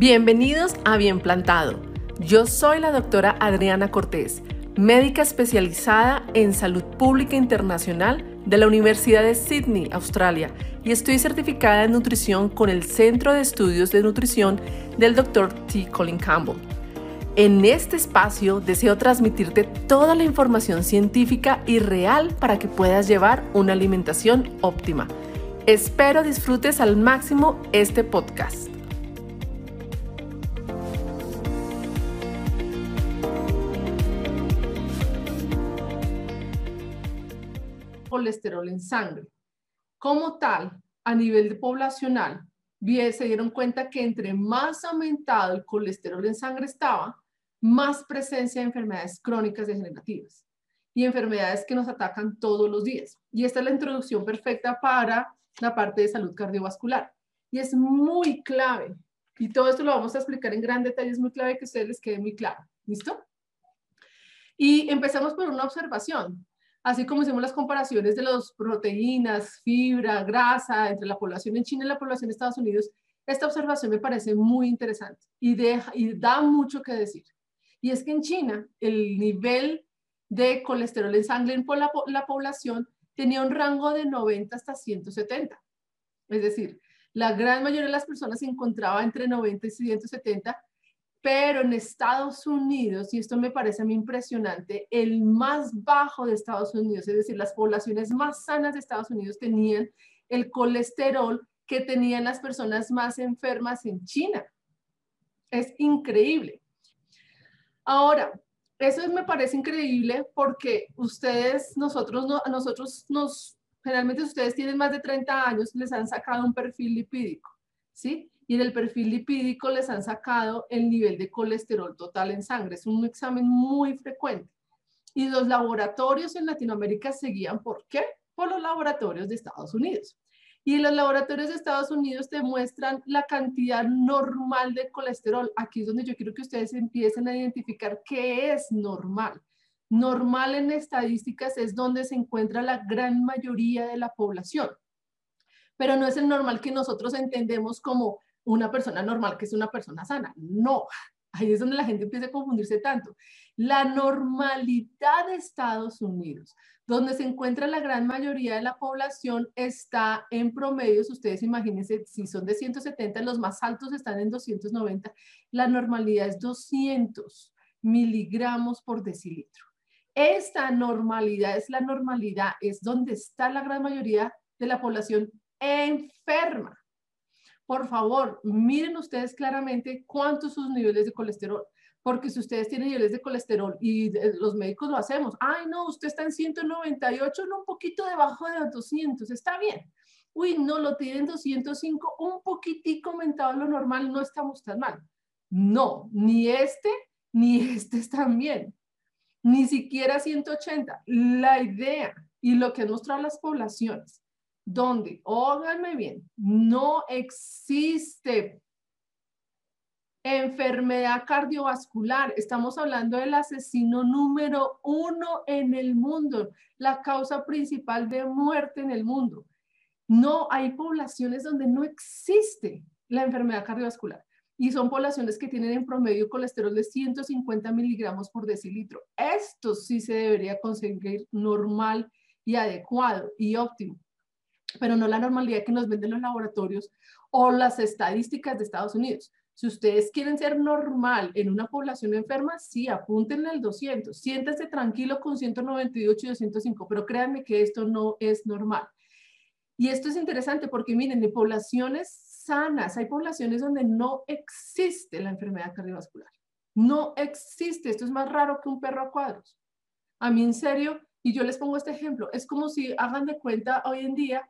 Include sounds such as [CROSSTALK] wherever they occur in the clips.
Bienvenidos a Bien Plantado. Yo soy la doctora Adriana Cortés, médica especializada en salud pública internacional de la Universidad de Sydney, Australia, y estoy certificada en nutrición con el Centro de Estudios de Nutrición del Dr. T. Colin Campbell. En este espacio deseo transmitirte toda la información científica y real para que puedas llevar una alimentación óptima. Espero disfrutes al máximo este podcast. Colesterol en sangre. Como tal, a nivel poblacional, se dieron cuenta que entre más aumentado el colesterol en sangre estaba, más presencia de enfermedades crónicas degenerativas y enfermedades que nos atacan todos los días. Y esta es la introducción perfecta para la parte de salud cardiovascular. Y es muy clave. Y todo esto lo vamos a explicar en gran detalle. Es muy clave que a ustedes les quede muy claro. ¿Listo? Y empezamos por una observación. Así como hicimos las comparaciones de las proteínas, fibra, grasa entre la población en China y la población de Estados Unidos, esta observación me parece muy interesante y da mucho que decir. Y es que en China el nivel de colesterol en sangre en la, la población tenía un rango de 90 hasta 170. Es decir, la gran mayoría de las personas se encontraba entre 90 y 170, pero en Estados Unidos, y esto me parece a mí impresionante, el más bajo de Estados Unidos, es decir, las poblaciones más sanas de Estados Unidos tenían el colesterol que tenían las personas más enfermas en China. Es increíble. Ahora, eso me parece increíble porque ustedes, nosotros, nosotros nos, generalmente ustedes tienen más de 30 años, les han sacado un perfil lipídico, ¿sí? Y en el perfil lipídico les han sacado el nivel de colesterol total en sangre. Es un examen muy frecuente. Y los laboratorios en Latinoamérica seguían, ¿por qué? Por los laboratorios de Estados Unidos. Y los laboratorios de Estados Unidos te muestran la cantidad normal de colesterol. Aquí es donde yo quiero que ustedes empiecen a identificar qué es normal. Normal en estadísticas es donde se encuentra la gran mayoría de la población. Pero no es el normal que nosotros entendemos como una persona normal, que es una persona sana. No, ahí es donde la gente empieza a confundirse tanto. La normalidad de Estados Unidos donde se encuentra la gran mayoría de la población está en promedio, ustedes imagínense, si son de 170, los más altos están en 290, la normalidad es 200 miligramos por decilitro. Esta normalidad es la normalidad, es donde está la gran mayoría de la población enferma. Por favor, miren ustedes claramente cuántos sus niveles de colesterol porque si ustedes tienen niveles de colesterol y los médicos lo hacemos, ay no, usted está en 198, no, un poquito debajo de 200, está bien. Uy, no, lo tienen 205, un poquitico aumentado lo normal, no estamos tan mal. No, ni este ni [LAUGHS] este están bien, ni siquiera 180. La idea y lo que han mostrado las poblaciones, donde, óiganme bien, no existe Enfermedad cardiovascular. Estamos hablando del asesino número uno en el mundo, la causa principal de muerte en el mundo. No hay poblaciones donde no existe la enfermedad cardiovascular y son poblaciones que tienen en promedio colesterol de 150 miligramos por decilitro. Esto sí se debería conseguir normal y adecuado y óptimo, pero no la normalidad que nos venden los laboratorios o las estadísticas de Estados Unidos. Si ustedes quieren ser normal en una población enferma, sí, apúntenle al 200. Siéntense tranquilo con 198 y 205, pero créanme que esto no es normal. Y esto es interesante porque miren, en poblaciones sanas, hay poblaciones donde no existe la enfermedad cardiovascular. No existe. Esto es más raro que un perro a cuadros. A mí, en serio, y yo les pongo este ejemplo, es como si hagan de cuenta hoy en día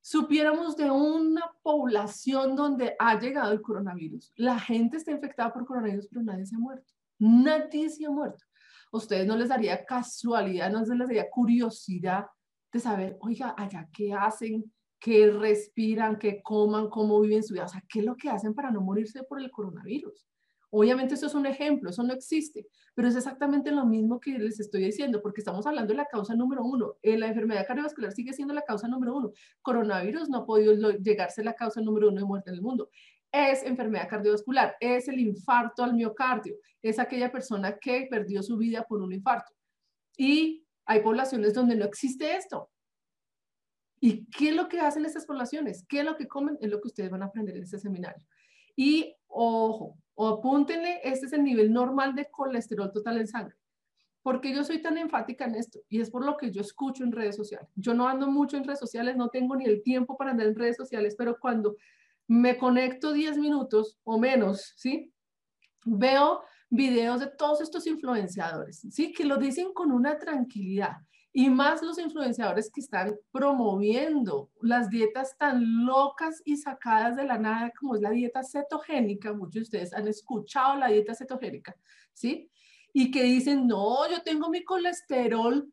supiéramos de una población donde ha llegado el coronavirus, la gente está infectada por coronavirus, pero nadie se ha muerto. Nadie se ha muerto. ¿A ustedes no les daría casualidad, no les daría curiosidad de saber, oiga, allá qué hacen, qué respiran, qué coman, cómo viven su vida, o sea, qué es lo que hacen para no morirse por el coronavirus? Obviamente esto es un ejemplo, eso no existe, pero es exactamente lo mismo que les estoy diciendo, porque estamos hablando de la causa número uno. Eh, la enfermedad cardiovascular sigue siendo la causa número uno. Coronavirus no ha podido llegarse a la causa número uno de muerte en el mundo. es enfermedad cardiovascular, es el infarto al miocardio, es aquella persona que perdió su vida por un infarto. Y hay poblaciones donde no existe esto. ¿Y qué es lo que hacen estas poblaciones? ¿Qué es lo que comen? Es lo que ustedes van a aprender en este seminario. Y ojo, o apúntenle, este es el nivel normal de colesterol total en sangre. porque yo soy tan enfática en esto? Y es por lo que yo escucho en redes sociales. Yo no ando mucho en redes sociales, no tengo ni el tiempo para andar en redes sociales, pero cuando me conecto 10 minutos o menos, ¿sí? Veo videos de todos estos influenciadores, ¿sí? Que lo dicen con una tranquilidad. Y más los influenciadores que están promoviendo las dietas tan locas y sacadas de la nada como es la dieta cetogénica. Muchos de ustedes han escuchado la dieta cetogénica, ¿sí? Y que dicen, no, yo tengo mi colesterol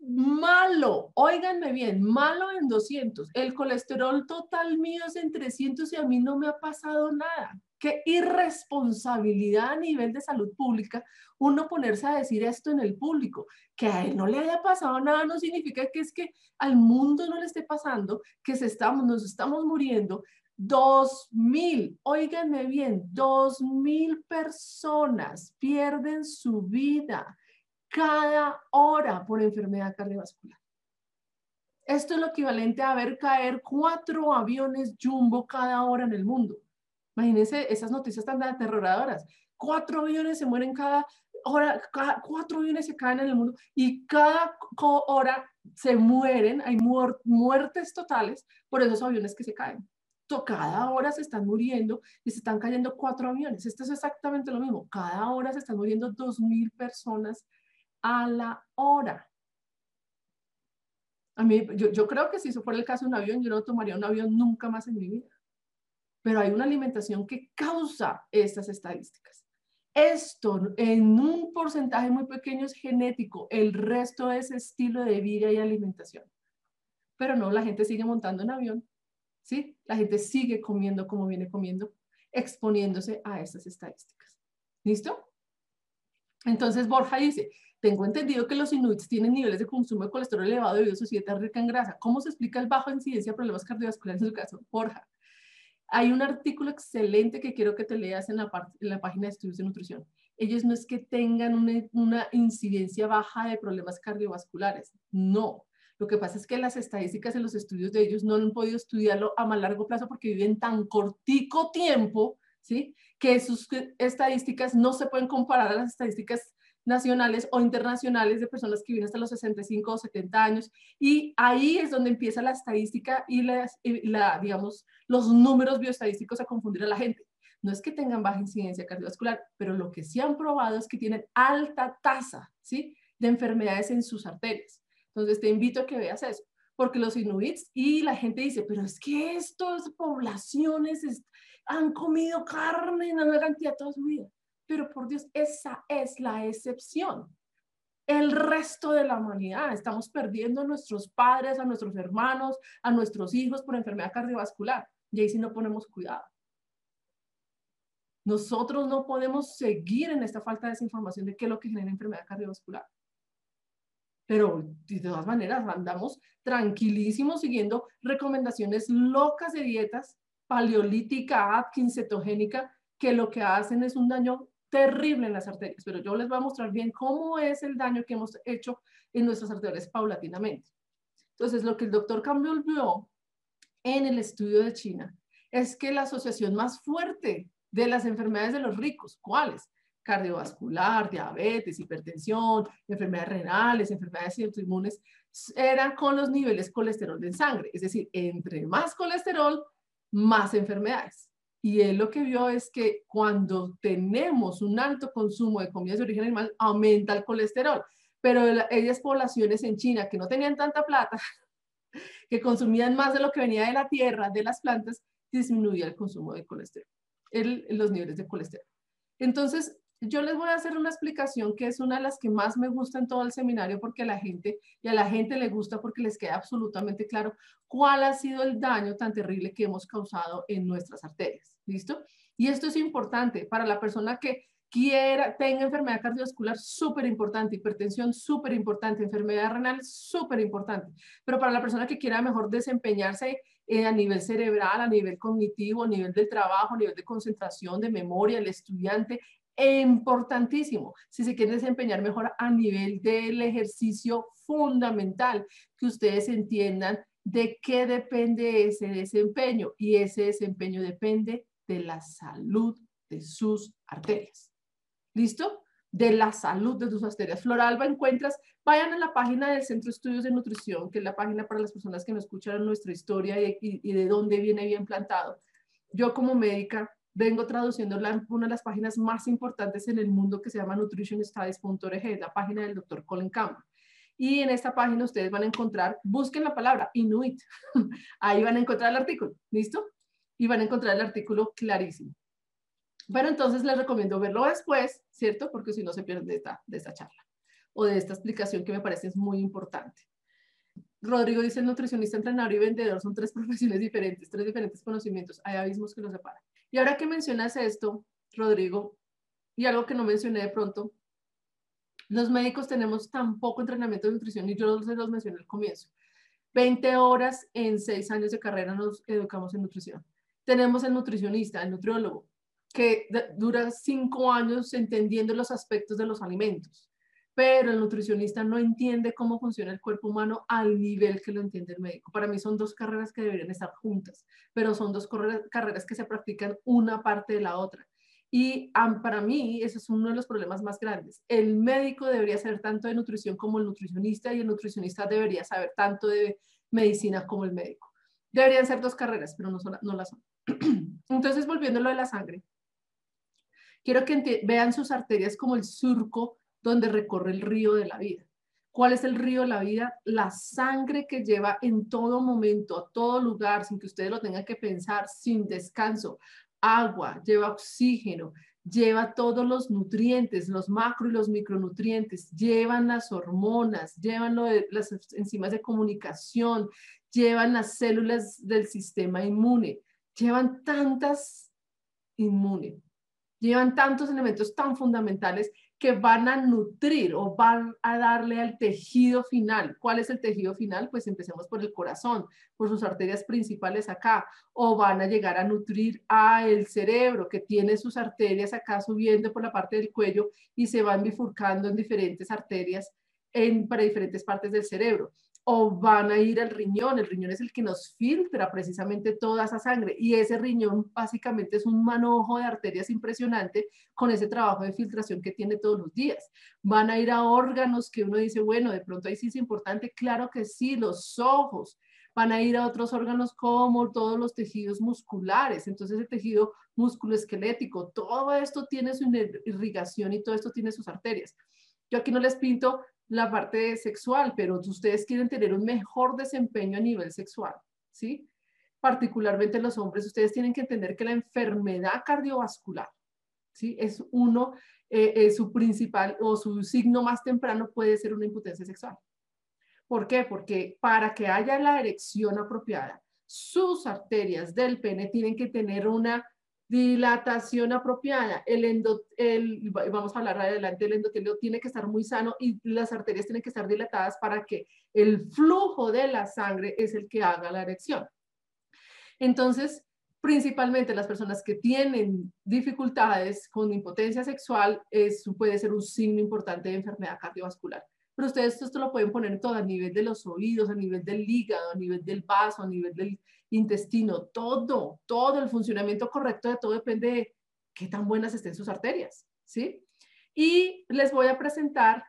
malo, óiganme bien, malo en 200. El colesterol total mío es en 300 y a mí no me ha pasado nada. Qué irresponsabilidad a nivel de salud pública uno ponerse a decir esto en el público. Que a él no le haya pasado nada no significa que es que al mundo no le esté pasando, que se estamos, nos estamos muriendo. Dos mil, óiganme bien, dos mil personas pierden su vida cada hora por enfermedad cardiovascular. Esto es lo equivalente a ver caer cuatro aviones jumbo cada hora en el mundo. Imagínense esas noticias tan aterradoras. Cuatro aviones se mueren cada hora, cuatro aviones se caen en el mundo y cada hora se mueren, hay muertes totales por esos aviones que se caen. Cada hora se están muriendo y se están cayendo cuatro aviones. Esto es exactamente lo mismo. Cada hora se están muriendo dos mil personas a la hora. A mí, yo, yo creo que si eso fuera el caso de un avión, yo no tomaría un avión nunca más en mi vida. Pero hay una alimentación que causa estas estadísticas. Esto en un porcentaje muy pequeño es genético, el resto es estilo de vida y alimentación. Pero no, la gente sigue montando en avión, ¿sí? La gente sigue comiendo como viene comiendo, exponiéndose a estas estadísticas. ¿Listo? Entonces Borja dice, tengo entendido que los inuits tienen niveles de consumo de colesterol elevado debido a su dieta rica en grasa. ¿Cómo se explica el bajo incidencia de problemas cardiovasculares en su caso? Borja, hay un artículo excelente que quiero que te leas en la, página de estudios de nutrición. Ellos no es que tengan una, una incidencia baja de problemas cardiovasculares, no. Lo que pasa es que las estadísticas en los estudios de ellos no han podido estudiarlo a más largo plazo porque viven tan cortico tiempo, ¿sí? Que sus estadísticas no se pueden comparar a las estadísticas nacionales o internacionales de personas que viven hasta los 65 o 70 años. Y ahí es donde empieza la estadística y, la, digamos, los números bioestadísticos a confundir a la gente. No es que tengan baja incidencia cardiovascular, pero lo que sí han probado es que tienen alta tasa ¿sí? de enfermedades en sus arterias. Entonces te invito a que veas eso, porque los inuits y la gente dice, pero es que estas poblaciones han comido carne en una cantidad toda su vida pero por Dios, esa es la excepción. El resto de la humanidad, estamos perdiendo a nuestros padres, a nuestros hermanos, a nuestros hijos por enfermedad cardiovascular. Y ahí sí no ponemos cuidado. Nosotros no podemos seguir en esta falta de desinformación de qué es lo que genera enfermedad cardiovascular. Pero de todas maneras andamos tranquilísimos siguiendo recomendaciones locas de dietas, paleolítica, Atkins, cetogénica, que lo que hacen es un daño terrible en las arterias, pero yo les voy a mostrar bien cómo es el daño que hemos hecho en nuestras arterias paulatinamente. Entonces, lo que el doctor Campbell vio en el estudio de China es que la asociación más fuerte de las enfermedades de los ricos, ¿cuáles? Cardiovascular, diabetes, hipertensión, enfermedades renales, enfermedades autoinmunes, eran con los niveles colesterol en sangre. Es decir, entre más colesterol, más enfermedades. Y él lo que vio es que cuando tenemos un alto consumo de comidas de origen animal, aumenta el colesterol. Pero ellas poblaciones en China que no tenían tanta plata, [LAUGHS] que consumían más de lo que venía de la tierra, de las plantas, disminuía el consumo de colesterol, los niveles de colesterol. Entonces, yo les voy a hacer una explicación que es una de las que más me gusta en todo el seminario porque a la gente y a la gente le gusta porque les queda absolutamente claro cuál ha sido el daño tan terrible que hemos causado en nuestras arterias. ¿Listo? Y esto es importante para la persona que quiera, tenga enfermedad cardiovascular, súper importante, hipertensión, súper importante, enfermedad renal, súper importante. Pero para la persona que quiera mejor desempeñarse eh, a nivel cerebral, a nivel cognitivo, a nivel del trabajo, a nivel de concentración, de memoria, el estudiante, importantísimo. Si se quiere desempeñar mejor a nivel del ejercicio fundamental, que ustedes entiendan de qué depende ese desempeño y ese desempeño depende de la salud de sus arterias. ¿Listo? De la salud de tus arterias. Floralba encuentras, vayan a la página del Centro de Estudios de Nutrición, que es la página para las personas que no escucharon nuestra historia y de dónde viene bien plantado. Yo como médica vengo traduciendo una de las páginas más importantes en el mundo que se llama nutritionstudies.org, la página del doctor Colin Campbell. Y en esta página ustedes van a encontrar, busquen la palabra Inuit, [LAUGHS] ahí van a encontrar el artículo, ¿listo? Y van a encontrar el artículo clarísimo. Pero entonces les recomiendo verlo después, ¿cierto? Porque si no se pierden de esta, de esta charla o de esta explicación que me parece muy importante. Rodrigo dice, el nutricionista, entrenador y vendedor son tres [LAUGHS] profesiones diferentes, tres diferentes conocimientos. Hay abismos que los separan. Y ahora que mencionas esto, Rodrigo, y algo que no mencioné de pronto, los médicos tenemos tan poco entrenamiento de nutrición y yo se los mencioné al comienzo. 20 horas en 6 años de carrera nos educamos en nutrición. Tenemos el nutricionista, el nutriólogo, que dura 5 años entendiendo los aspectos de los alimentos, pero el nutricionista no entiende cómo funciona el cuerpo humano al nivel que lo entiende el médico. Para mí son dos carreras que deberían estar juntas, pero son dos carreras que se practican una parte de la otra. Y para mí, ese es uno de los problemas más grandes. El médico debería saber tanto de nutrición como el nutricionista y el nutricionista debería saber tanto de medicina como el médico. Deberían ser dos carreras, pero no, son, no las son. [CLEARS THROAT] Entonces, volviendo a lo de la sangre, quiero que vean sus arterias como el surco donde recorre el río de la vida. ¿Cuál es el río de la vida? La sangre que lleva en todo momento, a todo lugar, sin que ustedes lo tengan que pensar, sin descanso, agua, lleva oxígeno, lleva todos los nutrientes, los macro y los micronutrientes, llevan las hormonas, llevan las enzimas de comunicación, llevan las células del sistema inmune, llevan tantas inmune, llevan tantos elementos tan fundamentales que van a nutrir o van a darle al tejido final. ¿Cuál es el tejido final? Pues empecemos por el corazón, por sus arterias principales acá, o van a llegar a nutrir a el cerebro que tiene sus arterias acá subiendo por la parte del cuello y se van bifurcando en diferentes arterias para diferentes partes del cerebro o van a ir al riñón. El riñón es el que nos filtra precisamente toda esa sangre y ese riñón básicamente es un manojo de arterias impresionante con ese trabajo de filtración que tiene todos los días. Van a ir a órganos que uno dice, bueno, de pronto ahí sí es importante, claro que sí, los ojos. Van a ir a otros órganos como todos los tejidos musculares. Entonces el tejido musculoesquelético, todo esto tiene su irrigación y todo esto tiene sus arterias. Yo aquí no les pinto la parte sexual, pero ustedes quieren tener un mejor desempeño a nivel sexual, ¿sí? Particularmente los hombres, ustedes tienen que entender que la enfermedad cardiovascular, ¿sí? Es uno, eh, es su principal o su signo más temprano puede ser una impotencia sexual. ¿Por qué? Porque para que haya la erección apropiada, sus arterias del pene tienen que tener una Dilatación apropiada. El, endo, el vamos a hablar adelante, el endotelio tiene que estar muy sano y las arterias tienen que estar dilatadas para que el flujo de la sangre es el que haga la erección. Entonces, principalmente las personas que tienen dificultades con impotencia sexual, eso puede ser un signo importante de enfermedad cardiovascular. Pero ustedes esto lo pueden poner todo a nivel de los oídos, a nivel del hígado, a nivel del vaso, a nivel del intestino, todo, todo el funcionamiento correcto de todo depende de qué tan buenas estén sus arterias, ¿sí? Y les voy a presentar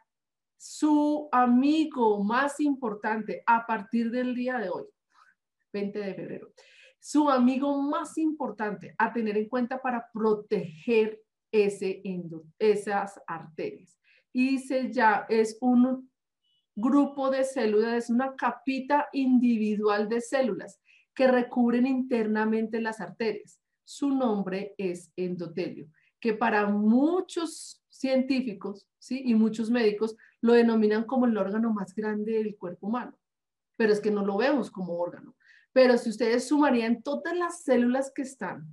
su amigo más importante a partir del día de hoy, 20 de febrero. Su amigo más importante a tener en cuenta para proteger ese esas arterias. Y se ya es un grupo de células, es una capita individual de células que recubren internamente las arterias. Su nombre es endotelio, que para muchos científicos ¿sí? y muchos médicos lo denominan como el órgano más grande del cuerpo humano, pero es que no lo vemos como órgano. Pero si ustedes sumarían todas las células que están,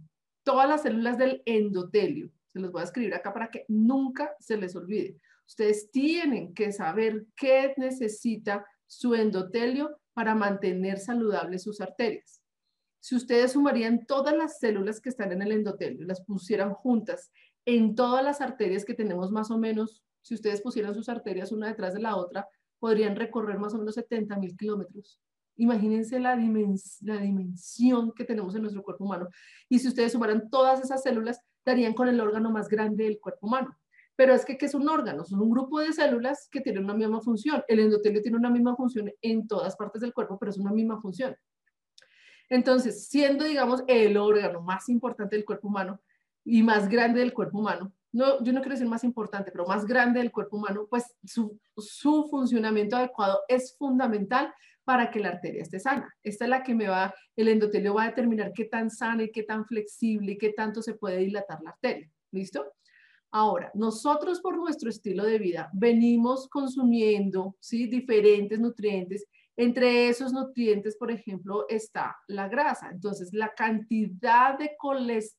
todas las células del endotelio, Se los voy a escribir acá para que nunca se les olvide. Ustedes tienen que saber qué necesita su endotelio para mantener saludables sus arterias. Si ustedes sumarían todas las células que están en el endotelio, las pusieran juntas en todas las arterias que tenemos más o menos, si ustedes pusieran sus arterias una detrás de la otra, podrían recorrer más o menos 70 mil kilómetros. Imagínense la, la dimensión que tenemos en nuestro cuerpo humano. Y si ustedes sumaran todas esas células, darían con el órgano más grande del cuerpo humano. Pero es que, ¿qué es un órgano? Son un grupo de células que tienen una misma función. El endotelio tiene una misma función en todas partes del cuerpo, pero es una misma función. Entonces, siendo, digamos, el órgano más importante del cuerpo humano y más grande del cuerpo humano, no, yo no quiero decir más importante, pero más grande del cuerpo humano, pues su, su funcionamiento adecuado es fundamental para que la arteria esté sana. Esta es la que me va, el endotelio va a determinar qué tan sana y qué tan flexible y qué tanto se puede dilatar la arteria. ¿Listo? Ahora, nosotros por nuestro estilo de vida venimos consumiendo ¿sí? diferentes nutrientes. Entre esos nutrientes, por ejemplo, está la grasa. Entonces, la cantidad de,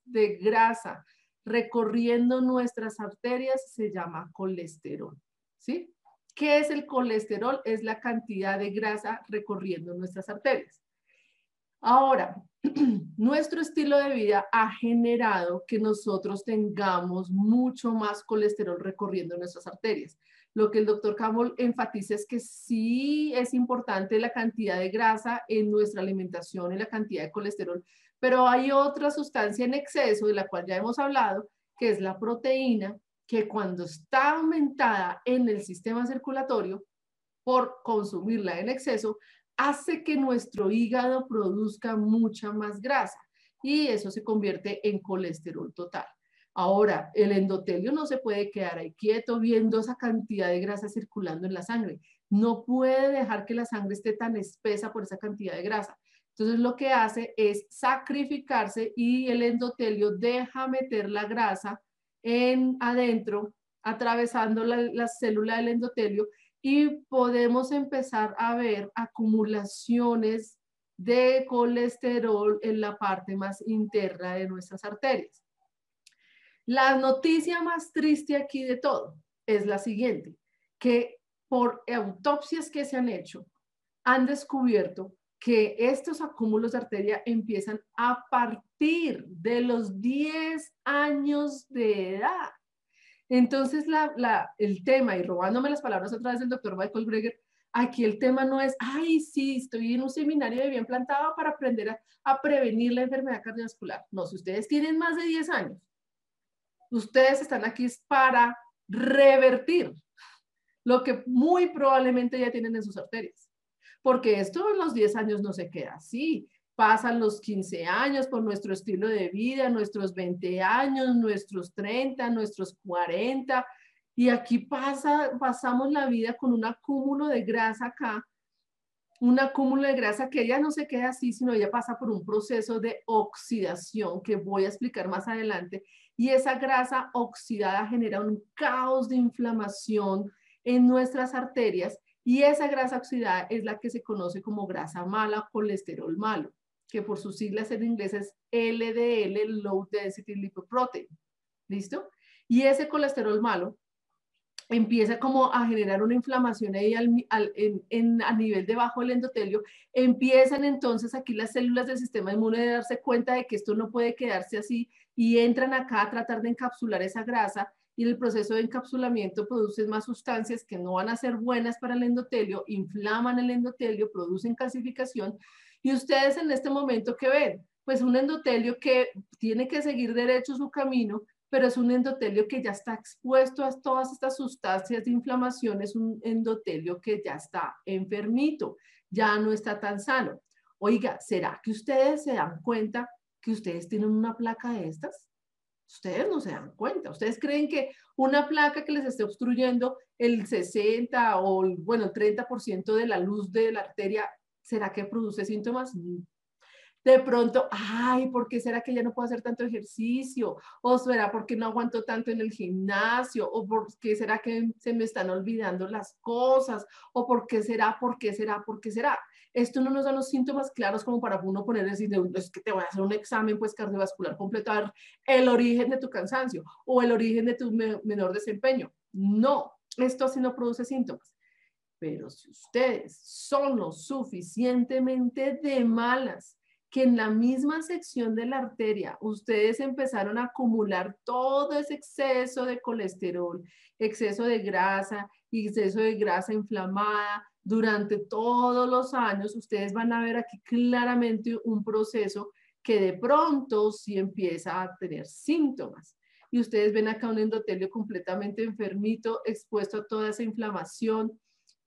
de grasa recorriendo nuestras arterias se llama colesterol. ¿sí? ¿Qué es el colesterol? Es la cantidad de grasa recorriendo nuestras arterias. Ahora, [CLEARS THROAT] nuestro estilo de vida ha generado que nosotros tengamos mucho más colesterol recorriendo nuestras arterias. Lo que el doctor Campbell enfatiza es que sí es importante la cantidad de grasa en nuestra alimentación y la cantidad de colesterol, pero hay otra sustancia en exceso de la cual ya hemos hablado, que es la proteína, que cuando está aumentada en el sistema circulatorio por consumirla en exceso, hace que nuestro hígado produzca mucha más grasa y eso se convierte en colesterol total. Ahora, el endotelio no se puede quedar ahí quieto viendo esa cantidad de grasa circulando en la sangre. No puede dejar que la sangre esté tan espesa por esa cantidad de grasa. Entonces lo que hace es sacrificarse y el endotelio deja meter la grasa en adentro, atravesando la, la célula del endotelio y podemos empezar a ver acumulaciones de colesterol en la parte más interna de nuestras arterias. La noticia más triste aquí de todo es la siguiente, que por autopsias que se han hecho, han descubierto que estos acúmulos de arteria empiezan a partir de los 10 años de edad. Entonces, el tema, y robándome las palabras otra vez del doctor Michael Greger, aquí el tema no es, ay, sí, estoy en un seminario de bien plantado para aprender a, a prevenir la enfermedad cardiovascular. No, si ustedes tienen más de 10 años, ustedes están aquí para revertir lo que muy probablemente ya tienen en sus arterias. Porque esto en los 10 años no se queda así pasan los 15 años por nuestro estilo de vida, nuestros 20 años, nuestros 30, nuestros 40, y aquí pasa, pasamos la vida con un acúmulo de grasa acá, un acúmulo de grasa que ya no se queda así, sino ya pasa por un proceso de oxidación que voy a explicar más adelante, y esa grasa oxidada genera un caos de inflamación en nuestras arterias, y esa grasa oxidada es la que se conoce como grasa mala, colesterol malo que por sus siglas en inglés es LDL, Low Density Lipoprotein. ¿Listo? Y ese colesterol malo empieza como a generar una inflamación ahí en, a nivel debajo del endotelio, empiezan entonces aquí las células del sistema inmune de darse cuenta de que esto no puede quedarse así y entran acá a tratar de encapsular esa grasa y el proceso de encapsulamiento produce más sustancias que no van a ser buenas para el endotelio, inflaman el endotelio, producen calcificación y ustedes en este momento, ¿qué ven? Pues un endotelio que tiene que seguir derecho su camino, pero es un endotelio que ya está expuesto a todas estas sustancias de inflamación, es un endotelio que ya está enfermito, ya no está tan sano. Oiga, ¿será que ustedes se dan cuenta que ustedes tienen una placa de estas? Ustedes no se dan cuenta. Ustedes creen que una placa que les esté obstruyendo el 60 o, bueno, el 30% de la luz de la arteria ¿será que produce síntomas? De pronto, ay, ¿por qué será que ya no puedo hacer tanto ejercicio? ¿O será porque no aguanto tanto en el gimnasio? ¿O por qué será que se me están olvidando las cosas? ¿O por qué será? ¿Por qué será? ¿Por qué será? esto no nos da los síntomas claros como para uno poner decir, es que te voy a hacer un examen pues cardiovascular completo, a ver el origen de tu cansancio o el origen de tu menor desempeño. No, esto así no produce síntomas. Pero si ustedes son lo suficientemente de malas que en la misma sección de la arteria ustedes empezaron a acumular todo ese exceso de colesterol, exceso de grasa, exceso de grasa inflamada durante todos los años, ustedes van a ver aquí claramente un proceso que de pronto sí empieza a tener síntomas. Y ustedes ven acá un endotelio completamente enfermito, expuesto a toda esa inflamación.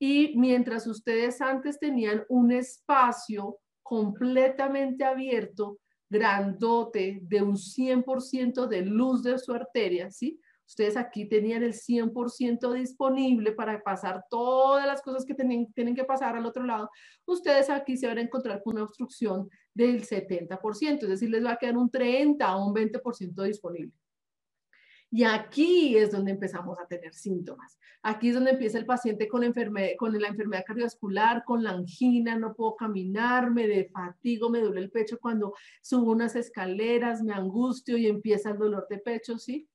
Y mientras ustedes antes tenían un espacio completamente abierto, grandote, de un 100% de luz de su arteria, ¿sí? Ustedes aquí tenían el 100% disponible para pasar todas las cosas que tienen, tienen que pasar al otro lado. Ustedes aquí se van a encontrar con una obstrucción del 70%, es decir, les va a quedar un 30 o un 20% disponible. Y aquí es donde empezamos a tener síntomas. Aquí es donde empieza el paciente con, la enfermedad cardiovascular, con la angina, no puedo caminar, me de fatigo, me duele el pecho cuando subo unas escaleras, me angustio y empieza el dolor de pecho, ¿sí?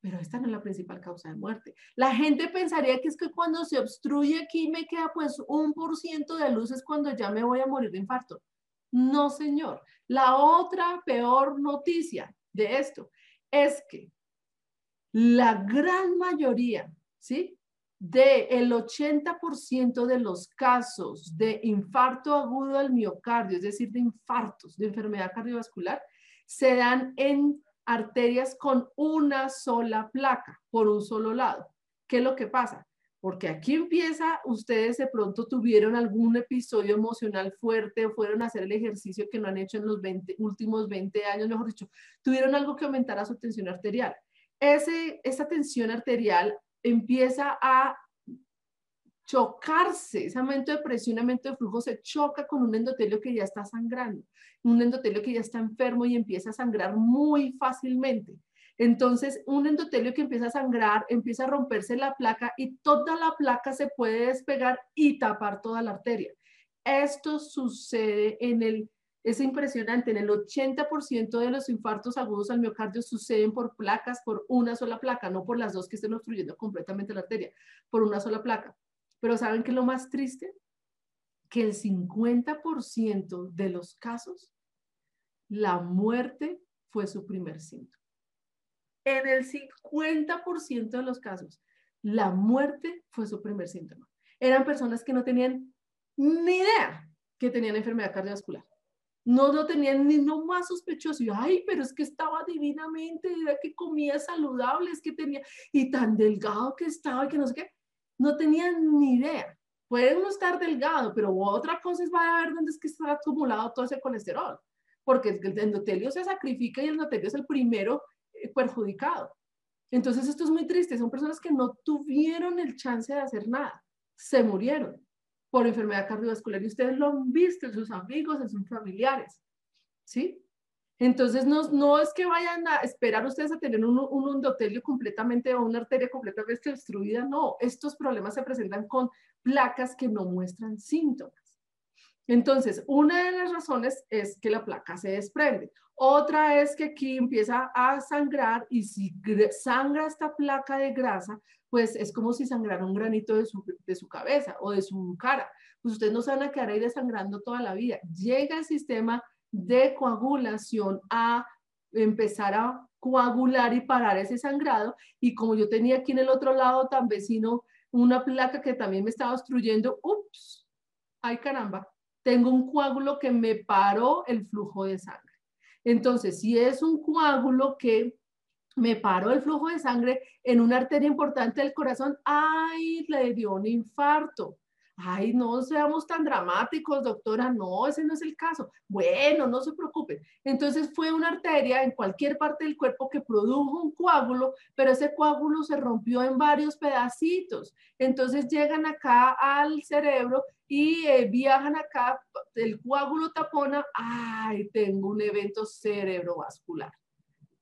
Pero esta no es la principal causa de muerte. La gente pensaría que es que cuando se obstruye aquí me queda pues un por ciento de luz es cuando ya me voy a morir de infarto. No, señor. La otra peor noticia de esto es que la gran mayoría, ¿sí? De el 80% de los casos de infarto agudo al miocardio, es decir, de infartos, de enfermedad cardiovascular, se dan en arterias con una sola placa, por un solo lado. ¿Qué es lo que pasa? Porque aquí empieza, ustedes de pronto tuvieron algún episodio emocional fuerte fueron a hacer el ejercicio que no han hecho en los últimos 20 años, mejor dicho, tuvieron algo que aumentara su tensión arterial ese, esa tensión arterial empieza a chocarse, ese aumento de presión, aumento de flujo se choca con un endotelio que ya está sangrando, un endotelio que ya está enfermo y empieza a sangrar muy fácilmente. Entonces, un endotelio que empieza a sangrar, empieza a romperse la placa y toda la placa se puede despegar y tapar toda la arteria. Esto sucede en el es impresionante, en el 80% de los infartos agudos al miocardio suceden por placas, por una sola placa, no por las dos que estén obstruyendo completamente la arteria, por una sola placa. Pero ¿saben qué es lo más triste? Que el 50% de los casos, la muerte fue su primer síntoma. En el 50% de los casos, la muerte fue su primer síntoma. Eran personas que no tenían ni idea que tenían enfermedad cardiovascular no lo tenían ni lo más sospechoso. Y, ay, pero es que estaba divinamente, era que comía saludable, es que tenía, y tan delgado que estaba, y que no sé qué. No tenían ni idea. Pueden no estar delgado, pero otra cosa es va a ver dónde es que está acumulado todo ese colesterol. Porque el endotelio se sacrifica y el endotelio es el primero eh, perjudicado. Entonces esto es muy triste. Son personas que no tuvieron el chance de hacer nada. Se murieron por enfermedad cardiovascular y ustedes lo han visto en sus amigos, en sus familiares, ¿sí? Entonces, no, no es que vayan a esperar ustedes a tener un, un endotelio completamente o una arteria completamente destruida, no, estos problemas se presentan con placas que no muestran síntomas. Entonces, una de las razones es que la placa se desprende. Otra es que aquí empieza a sangrar y si sangra esta placa de grasa, pues es como si sangrara un granito de su, de su cabeza o de su cara. Pues ustedes no se van a quedar ahí desangrando toda la vida. Llega el sistema de coagulación a empezar a coagular y parar ese sangrado. Y como yo tenía aquí en el otro lado tan vecino una placa que también me estaba obstruyendo, ups, ay caramba, tengo un coágulo que me paró el flujo de sangre. Entonces, si es un coágulo que me paró el flujo de sangre en una arteria importante del corazón, ay, le dio un infarto. Ay, no seamos tan dramáticos, doctora, no, ese no es el caso. Bueno, no se preocupe. Entonces fue una arteria en cualquier parte del cuerpo que produjo un coágulo, pero ese coágulo se rompió en varios pedacitos. Entonces llegan acá al cerebro y eh, viajan acá, el coágulo tapona, ay, tengo un evento cerebrovascular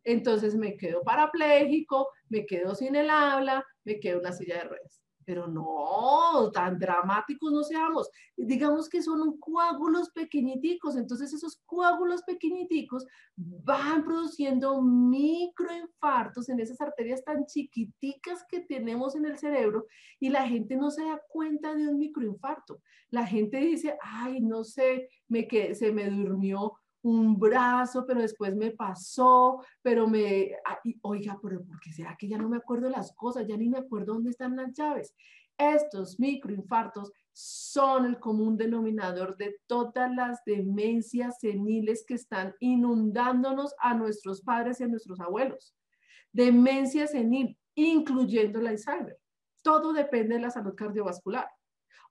entonces me quedo parapléjico, me quedo sin el habla, me quedo en una silla de ruedas. pero no, tan dramáticos no seamos. Digamos que son coágulos pequeñiticos, entonces esos coágulos pequeñiticos van produciendo microinfartos en esas arterias tan chiquiticas que tenemos en el cerebro y la gente no se da cuenta de un microinfarto. La gente dice, ay, no sé, me quedé, se me durmió un brazo, pero después me pasó, pero me, oiga, pero ¿por qué será que ya no me acuerdo las cosas? Ya ni me acuerdo dónde están las llaves. Estos microinfartos son el común denominador de todas las demencias seniles que están inundándonos a nuestros padres y a nuestros abuelos. Demencia senil, incluyendo la Alzheimer. Todo depende de la salud cardiovascular.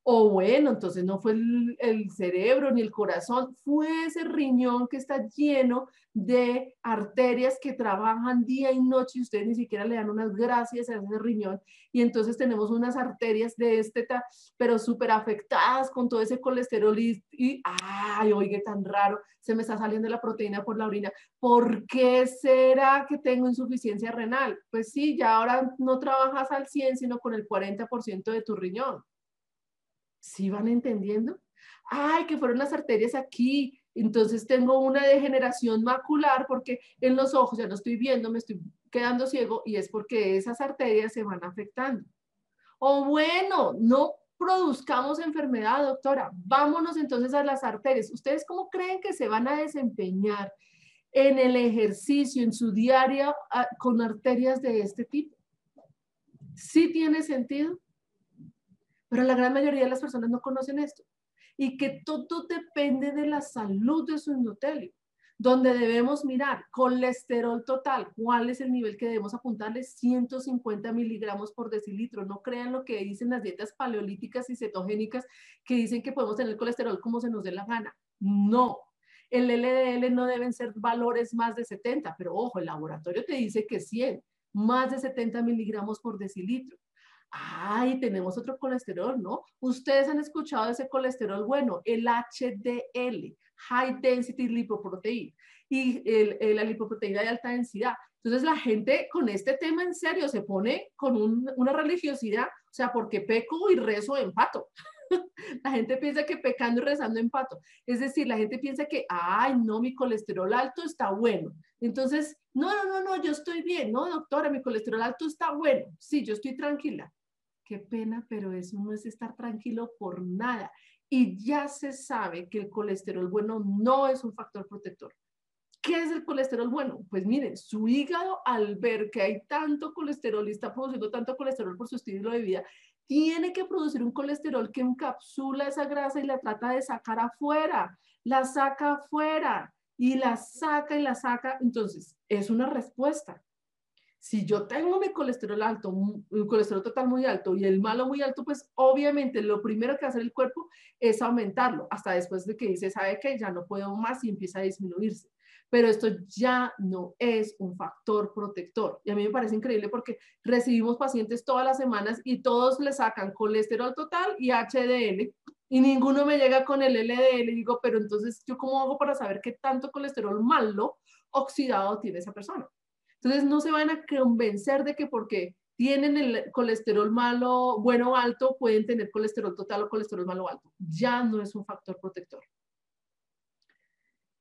O bueno, entonces no fue el, cerebro ni el corazón, fue ese riñón que está lleno de arterias que trabajan día y noche y ustedes ni siquiera le dan unas gracias a ese riñón. Y entonces tenemos unas arterias de este, pero súper afectadas con todo ese colesterol y, y, ay, oiga, tan raro, se me está saliendo la proteína por la orina. ¿Por qué será que tengo insuficiencia renal? Pues sí, ya ahora no trabajas al 100, sino con el 40% de tu riñón. ¿Sí van entendiendo? Ay, que fueron las arterias aquí, entonces tengo una degeneración macular porque en los ojos ya no estoy viendo, me estoy quedando ciego y es porque esas arterias se van afectando. O bueno, no produzcamos enfermedad, doctora. Vámonos entonces a las arterias. ¿Ustedes cómo creen que se van a desempeñar en el ejercicio, en su diario, ah, con arterias de este tipo? ¿Sí tiene sentido? Pero la gran mayoría de las personas no conocen esto. Y que todo depende de la salud de su endotelio, donde debemos mirar colesterol total, cuál es el nivel que debemos apuntarle, 150 miligramos por decilitro. No crean lo que dicen las dietas paleolíticas y cetogénicas que dicen que podemos tener colesterol como se nos dé la gana. No, el LDL no deben ser valores más de 70, pero ojo, el laboratorio te dice que 100, más de 70 miligramos por decilitro ay, tenemos otro colesterol, ¿no? Ustedes han escuchado ese colesterol bueno, el HDL, High Density Lipoprotein, y la lipoproteína de alta densidad. Entonces la gente con este tema en serio se pone con una religiosidad, o sea, porque peco y rezo empato. [LAUGHS] la gente piensa que pecando y rezando empato. Es decir, la gente piensa que, ay, no, mi colesterol alto está bueno. Entonces, no, no, no, no, yo estoy bien, no, doctora, mi colesterol alto está bueno. Sí, yo estoy tranquila qué pena, pero eso no es estar tranquilo por nada. Y ya se sabe que el colesterol bueno no es un factor protector. ¿Qué es el colesterol bueno? Pues miren, su hígado al ver que hay tanto colesterol y está produciendo tanto colesterol por su estilo de vida, tiene que producir un colesterol que encapsula esa grasa y la trata de sacar afuera, la saca afuera y la saca y la saca. Entonces, es una respuesta. Si yo tengo mi colesterol alto, un colesterol total muy alto y el malo muy alto, pues obviamente lo primero que hace el cuerpo es aumentarlo, hasta después de que dice, sabe que ya no puedo más y empieza a disminuirse. Pero esto ya no es un factor protector. Y a mí me parece increíble porque recibimos pacientes todas las semanas y todos le sacan colesterol total y HDL y ninguno me llega con el LDL. Y digo, pero entonces, ¿yo cómo hago para saber qué tanto colesterol malo oxidado tiene esa persona? Entonces no se van a convencer de que porque tienen el colesterol malo, bueno alto, pueden tener colesterol total o colesterol malo alto. Ya no es un factor protector.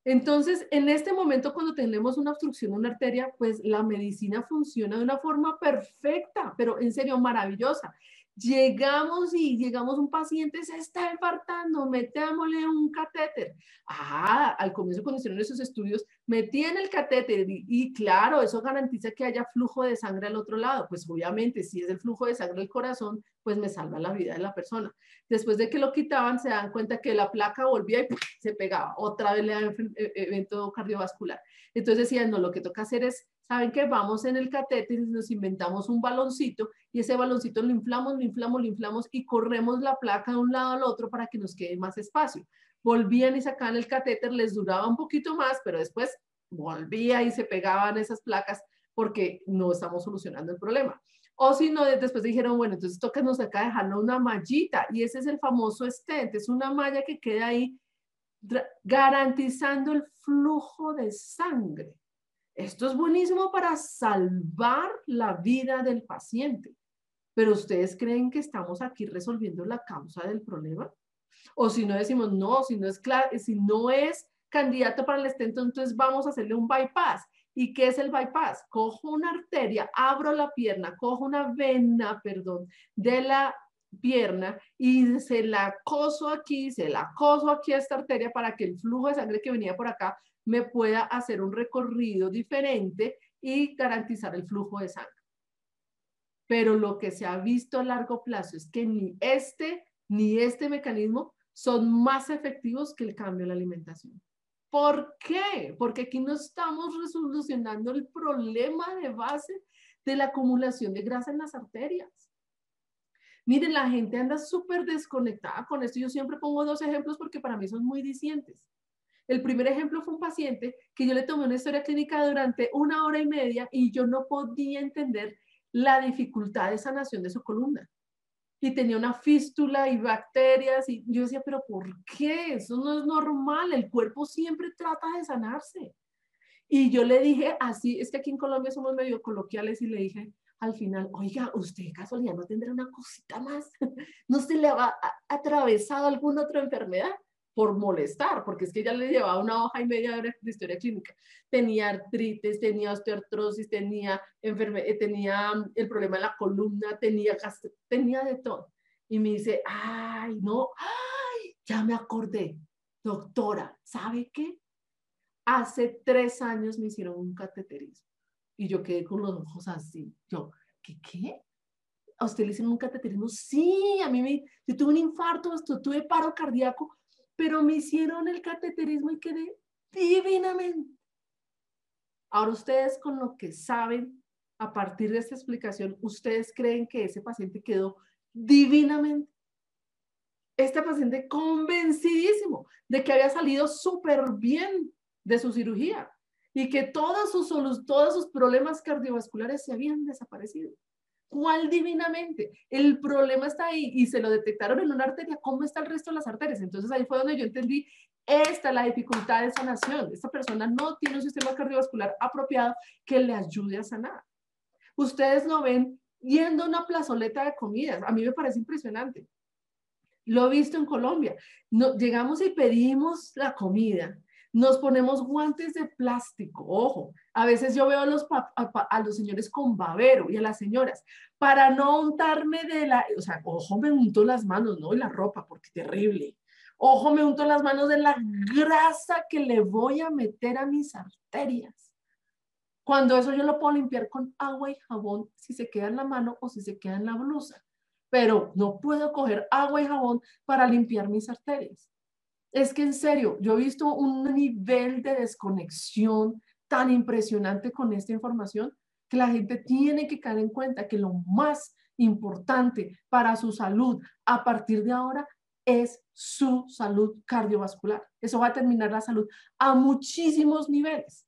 Entonces, en este momento, cuando tenemos una obstrucción de una arteria, pues la medicina funciona de una forma perfecta, pero en serio, maravillosa. Llegamos y llegamos un paciente, se está infartando, metémosle un catéter. Ah, al comienzo cuando hicieron esos estudios, metían el catéter y, claro, eso garantiza que haya flujo de sangre al otro lado. Pues obviamente, si es el flujo de sangre del corazón, pues me salva la vida de la persona. Después de que lo quitaban, se dan cuenta que la placa volvía y se pegaba. Otra vez le da e, evento cardiovascular. Entonces decían, no, lo que toca hacer es ¿saben qué? Vamos en el catéter y nos inventamos un baloncito y ese baloncito lo inflamos, lo inflamos, lo inflamos y corremos la placa de un lado al otro para que nos quede más espacio. Volvían y sacaban el catéter, les duraba un poquito más, pero después volvía y se pegaban esas placas porque no estamos solucionando el problema. O si no, después dijeron, bueno, entonces toca nos acá dejarlo una mallita y ese es el famoso stent, es una malla que queda ahí garantizando el flujo de sangre. Esto es buenísimo para salvar la vida del paciente. Pero ustedes creen que estamos aquí resolviendo la causa del problema? O si no decimos, no, si no es, si no es candidato para el estento, entonces vamos a hacerle un bypass. ¿Y qué es el bypass? Cojo una arteria, abro la pierna, cojo una vena, perdón, de la pierna y se la coso aquí, se la coso aquí a esta arteria para que el flujo de sangre que venía por acá me pueda hacer un recorrido diferente y garantizar el flujo de sangre. Pero lo que se ha visto a largo plazo es que ni este ni este mecanismo son más efectivos que el cambio de la alimentación. ¿Por qué? Porque aquí no estamos resolucionando el problema de base de la acumulación de grasa en las arterias. Miren, la gente anda súper desconectada con esto. Yo siempre pongo dos ejemplos porque para mí son muy discientes. El primer ejemplo fue un paciente que yo le tomé una historia clínica durante una hora y media y yo no podía entender la dificultad de sanación de su columna. Y tenía una fístula y bacterias y yo decía, pero ¿por qué? Eso no es normal, el cuerpo siempre trata de sanarse. Y yo le dije así, es que aquí en Colombia somos medio coloquiales y le dije al final, oiga, usted casualidad no tendrá una cosita más, [LAUGHS] no se le ha atravesado alguna otra enfermedad por molestar, porque es que ella le llevaba una hoja y media de historia clínica. Tenía artritis, tenía osteoartrosis, tenía, eh, tenía mm, el problema de la columna, tenía, tenía de todo. Y me dice, ay, no, ay, ya me acordé, doctora, ¿sabe qué? Hace tres años me hicieron un cateterismo. Y yo quedé con los ojos así. Yo, ¿qué qué? ¿A usted le hicieron un cateterismo? Sí, a mí me, yo tuve un infarto, tuve paro cardíaco, pero me hicieron el cateterismo y quedé divinamente. Ahora ustedes con lo que saben, a partir de esta explicación, ustedes creen que ese paciente quedó divinamente. Este paciente convencidísimo de que había salido súper bien de su cirugía y que todos sus, todos sus problemas cardiovasculares se habían desaparecido. ¿Cuál divinamente? El problema está ahí y se lo detectaron en una arteria. ¿Cómo está el resto de las arterias? Entonces ahí fue donde yo entendí, esta es la dificultad de sanación. Esta persona no tiene un sistema cardiovascular apropiado que le ayude a sanar. Ustedes lo ven yendo a una plazoleta de comidas. A mí me parece impresionante. Lo he visto en Colombia. No, llegamos y pedimos la comida nos ponemos guantes de plástico, ojo, a veces yo veo a los, señores con babero y a las señoras, para no untarme de la, o sea, ojo, me unto las manos, ¿no? Y la ropa, porque terrible. Ojo, me unto las manos de la grasa que le voy a meter a mis arterias. Cuando eso yo lo puedo limpiar con agua y jabón, si se queda en la mano o si se queda en la blusa. Pero no puedo coger agua y jabón para limpiar mis arterias. Es que en serio, yo he visto un nivel de desconexión tan impresionante con esta información que la gente tiene que caer en cuenta que lo más importante para su salud a partir de ahora es su salud cardiovascular. Eso va a terminar la salud a muchísimos niveles,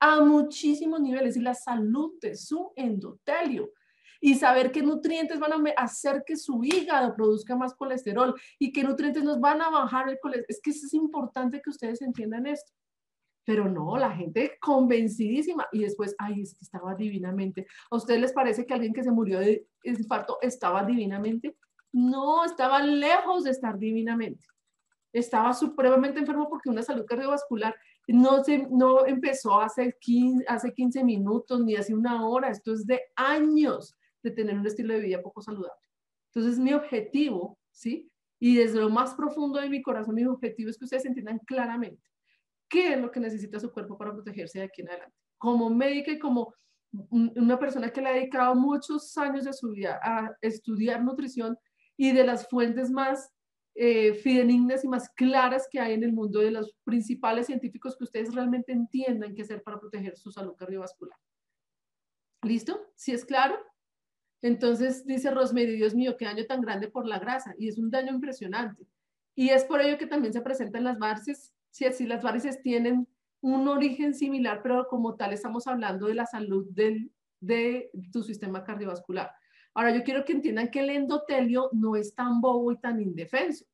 a muchísimos niveles y la salud de su endotelio y saber qué nutrientes van a hacer que su hígado produzca más colesterol y qué nutrientes nos van a bajar el colesterol. Es que es importante que ustedes entiendan esto. Pero no, la gente convencidísima y después, ay, es que estaba divinamente. ¿A ustedes les parece que alguien que se murió de infarto estaba divinamente? No, estaba lejos de estar divinamente. Estaba supremamente enfermo porque una salud cardiovascular no, se, no empezó hace 15, hace 15 minutos ni hace una hora, esto es de años de tener un estilo de vida poco saludable. Entonces, mi objetivo, ¿sí? Y desde lo más profundo de mi corazón, mi objetivo es que ustedes entiendan claramente qué es lo que necesita su cuerpo para protegerse de aquí en adelante. Como médica y como una persona que le ha dedicado muchos años de su vida a estudiar nutrición y de las fuentes más eh, fidedignas y más claras que hay en el mundo de los principales científicos que ustedes realmente entiendan qué hacer para proteger su salud cardiovascular. ¿Listo? ¿Sí es claro? Entonces dice Rosemary, Dios mío, qué daño tan grande por la grasa. Y es un daño impresionante. Y es por ello que también se presentan las varices. Si así las varices tienen un origen similar, pero como tal estamos hablando de la salud del, de tu sistema cardiovascular. Ahora yo quiero que entiendan que el endotelio no es tan bobo y tan indefenso.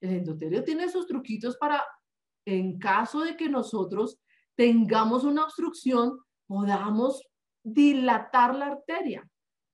El endotelio tiene sus truquitos para, en caso de que nosotros tengamos una obstrucción, podamos dilatar la arteria.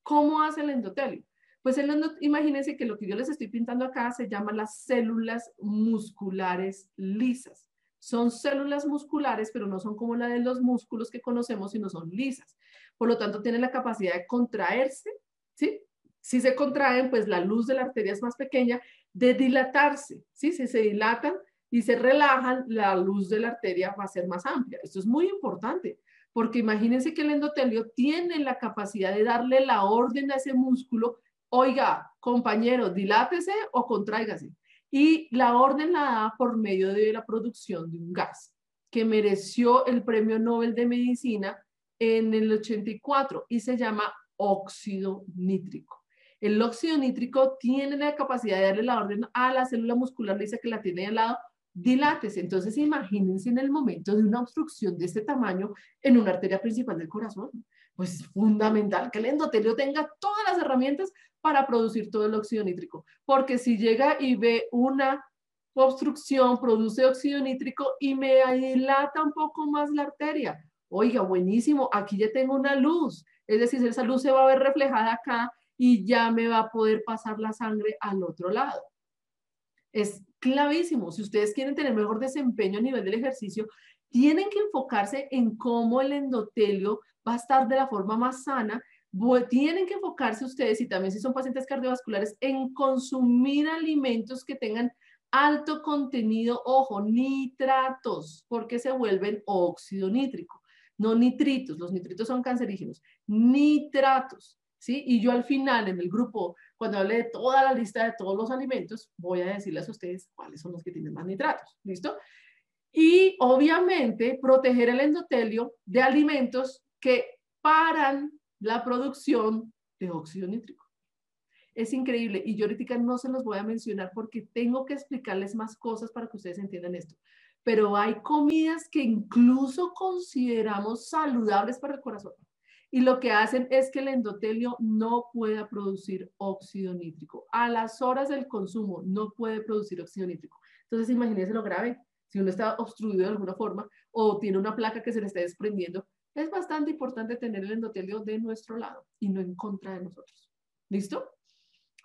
¿Cómo hace el endotelio? Pues imagínense que lo que yo les estoy pintando acá se llama las células musculares lisas. Son células musculares, pero no son como la de los músculos que conocemos, sino son lisas. Por lo tanto, tienen la capacidad de contraerse, ¿sí? Si se contraen, pues la luz de la arteria es más pequeña, de dilatarse, ¿sí? Si se dilatan y se relajan, la luz de la arteria va a ser más amplia. Esto es muy importante, porque imagínense que el endotelio tiene la capacidad de darle la orden a ese músculo, oiga, compañero, dilátese o contráigase. Y la orden la da por medio de la producción de un gas que mereció el premio Nobel de Medicina en el 84 y se llama óxido nítrico. El óxido nítrico tiene la capacidad de darle la orden a la célula muscular lisa que la tiene al lado, dilátese. Entonces imagínense en el momento de una obstrucción de este tamaño en una arteria principal del corazón. Pues es fundamental que el endotelio tenga todas las herramientas para producir todo el óxido nítrico. Porque si llega y ve una obstrucción, produce óxido nítrico y me dilata un poco más la arteria. Oiga, buenísimo, aquí ya tengo una luz. Es decir, esa luz se va a ver reflejada acá y ya me va a poder pasar la sangre al otro lado. Es clavísimo. Si ustedes quieren tener mejor desempeño a nivel del ejercicio, tienen que enfocarse en cómo el endotelio va a estar de la forma más sana. Tienen que enfocarse ustedes, y también si son pacientes cardiovasculares, en consumir alimentos que tengan alto contenido, ojo, nitratos, porque se vuelven óxido nítrico, no nitritos, los nitritos son cancerígenos, nitratos, ¿sí? Y yo al final en el grupo, cuando hable de toda la lista de todos los alimentos, voy a decirles a ustedes cuáles son los que tienen más nitratos, ¿listo? Y obviamente proteger el endotelio de alimentos que paran la producción de óxido nítrico. Es increíble y yo ahorita no se los voy a mencionar porque tengo que explicarles más cosas para que ustedes entiendan esto. Pero hay comidas que incluso consideramos saludables para el corazón y lo que hacen es que el endotelio no pueda producir óxido nítrico. A las horas del consumo no puede producir óxido nítrico. Entonces imagínense lo grave. Si uno está obstruido de alguna forma o tiene una placa que se le está desprendiendo, es bastante importante tener el endotelio de nuestro lado y no en contra de nosotros. ¿Listo?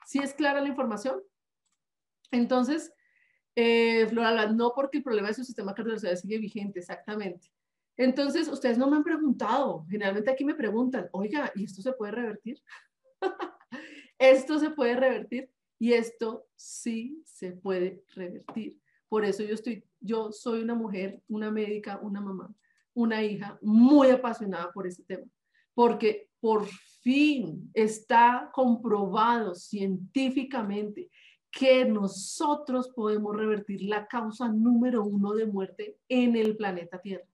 ¿Sí es clara la información? Entonces, eh, no porque el problema de su sistema cardiovascular sigue vigente, exactamente. Entonces, ustedes no me han preguntado, generalmente aquí me preguntan, oiga, ¿y esto se puede revertir? [LAUGHS] esto se puede revertir y esto sí se puede revertir. Por eso yo estoy, yo soy una mujer, una médica, una mamá una hija muy apasionada por este tema, porque por fin está comprobado científicamente que nosotros podemos revertir la causa número uno de muerte en el planeta Tierra.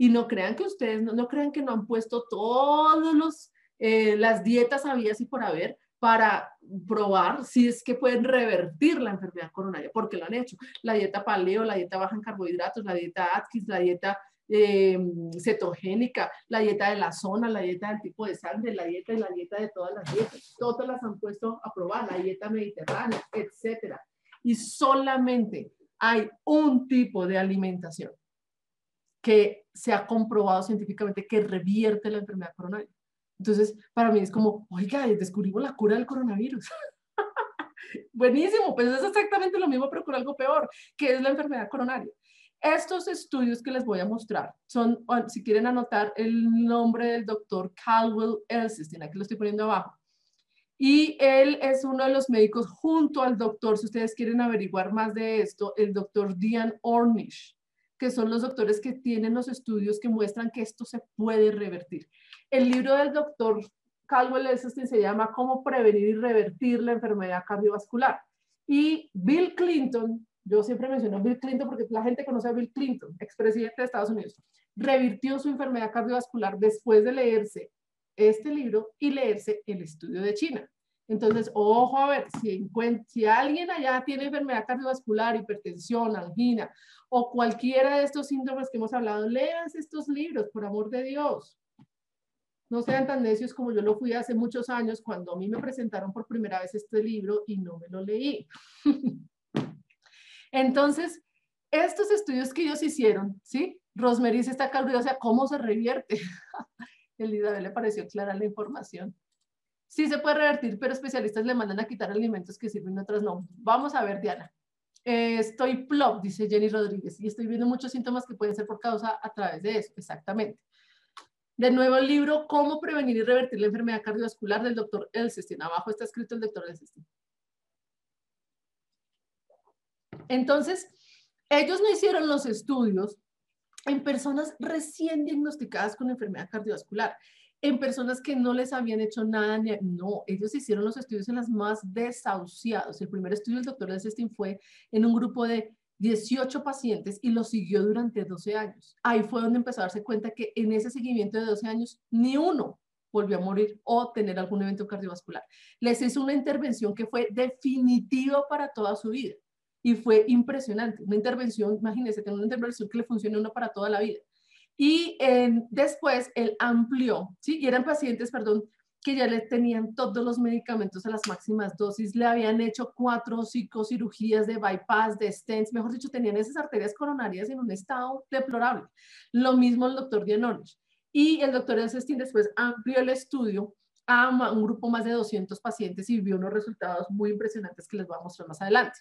Y no crean que ustedes, no, crean que no han puesto todas eh, las dietas habías y por haber para probar si es que pueden revertir la enfermedad coronaria, porque lo han hecho. La dieta paleo, la dieta baja en carbohidratos, la dieta Atkins, la dieta eh, cetogénica, la dieta de la zona, la dieta del tipo de sangre, la dieta y la dieta de todas las dietas. Todas las han puesto a probar, la dieta mediterránea, etcétera. Y solamente hay un tipo de alimentación que se ha comprobado científicamente que revierte la enfermedad coronaria. Entonces, para mí es como, oiga, descubrimos la cura del coronavirus. [LAUGHS] Buenísimo, pues es exactamente lo mismo, pero con algo peor, que es la enfermedad coronaria. Estos estudios que les voy a mostrar son, si quieren anotar el nombre del doctor Caldwell Elston, aquí lo estoy poniendo abajo. Y él es uno de los médicos junto al doctor, si ustedes quieren averiguar más de esto, el doctor Diane Ornish, que son los doctores que tienen los estudios que muestran que esto se puede revertir. El libro del doctor Caldwell Elston se llama Cómo prevenir y revertir la enfermedad cardiovascular. Y Bill Clinton yo siempre menciono a Bill Clinton porque la gente conoce a Bill Clinton, expresidente de Estados Unidos, revirtió su enfermedad cardiovascular después de leerse este libro y leerse el estudio de China. Entonces, ojo a ver, si, alguien allá tiene enfermedad cardiovascular, hipertensión, angina o cualquiera de estos síntomas que hemos hablado, léanse estos libros, por amor de Dios. No sean tan necios como yo lo fui hace muchos años cuando a mí me presentaron por primera vez este libro y no me lo leí. [LAUGHS] Entonces, estos estudios que ellos hicieron, ¿sí? Rosemary se está sea, ¿cómo se revierte? [LAUGHS] El Isabel le pareció clara la información. Sí se puede revertir, pero especialistas le mandan a quitar alimentos que sirven, otros no. Vamos a ver, Diana. Eh, estoy plop, dice Jenny Rodríguez, y estoy viendo muchos síntomas que pueden ser por causa a través de eso, exactamente. De nuevo el libro Cómo prevenir y revertir la enfermedad cardiovascular del doctor Elsestin. Abajo está escrito el doctor Elsestin. Entonces, ellos no hicieron los estudios en personas recién diagnosticadas con enfermedad cardiovascular, en personas que no les habían hecho nada, no, ellos hicieron los estudios en las más desahuciados. El primer estudio del doctor Elsestin fue en un grupo de 18 pacientes y lo siguió durante 12 años. Ahí fue donde empezó a darse cuenta que en ese seguimiento de 12 años ni uno volvió a morir o tener algún evento cardiovascular. Les hizo una intervención que fue definitiva para toda su vida y fue impresionante. Una intervención, imagínense, tener una intervención que le funcione uno para toda la vida. Y después él amplió, ¿sí? Y eran pacientes, perdón, que ya le tenían todos los medicamentos a las máximas dosis, le habían hecho cuatro psicocirugías de bypass, de stents, mejor dicho, tenían esas arterias coronarias en un estado deplorable. Lo mismo el doctor Dianorich. Y el doctor Elsestin después amplió el estudio a un grupo más de 200 pacientes y vio unos resultados muy impresionantes que les voy a mostrar más adelante.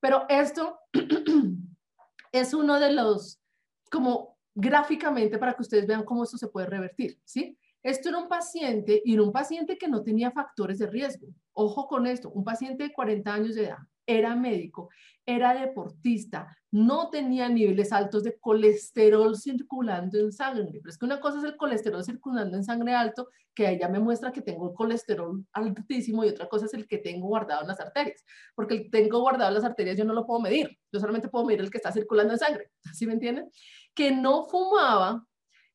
Pero esto [CLEARS THROAT] es uno de los, como gráficamente, para que ustedes vean cómo esto se puede revertir, ¿sí? Esto era un paciente y era un paciente que no tenía factores de riesgo. Ojo con esto, un paciente de 40 años de edad, era médico, era deportista, no tenía niveles altos de colesterol circulando en sangre. Pero es que una cosa es el colesterol circulando en sangre alto, que ella me muestra que tengo el colesterol altísimo, y otra cosa es el que tengo guardado en las arterias. Porque el que tengo guardado en las arterias yo no lo puedo medir, yo solamente puedo medir el que está circulando en sangre. ¿Sí me entienden? Que no fumaba,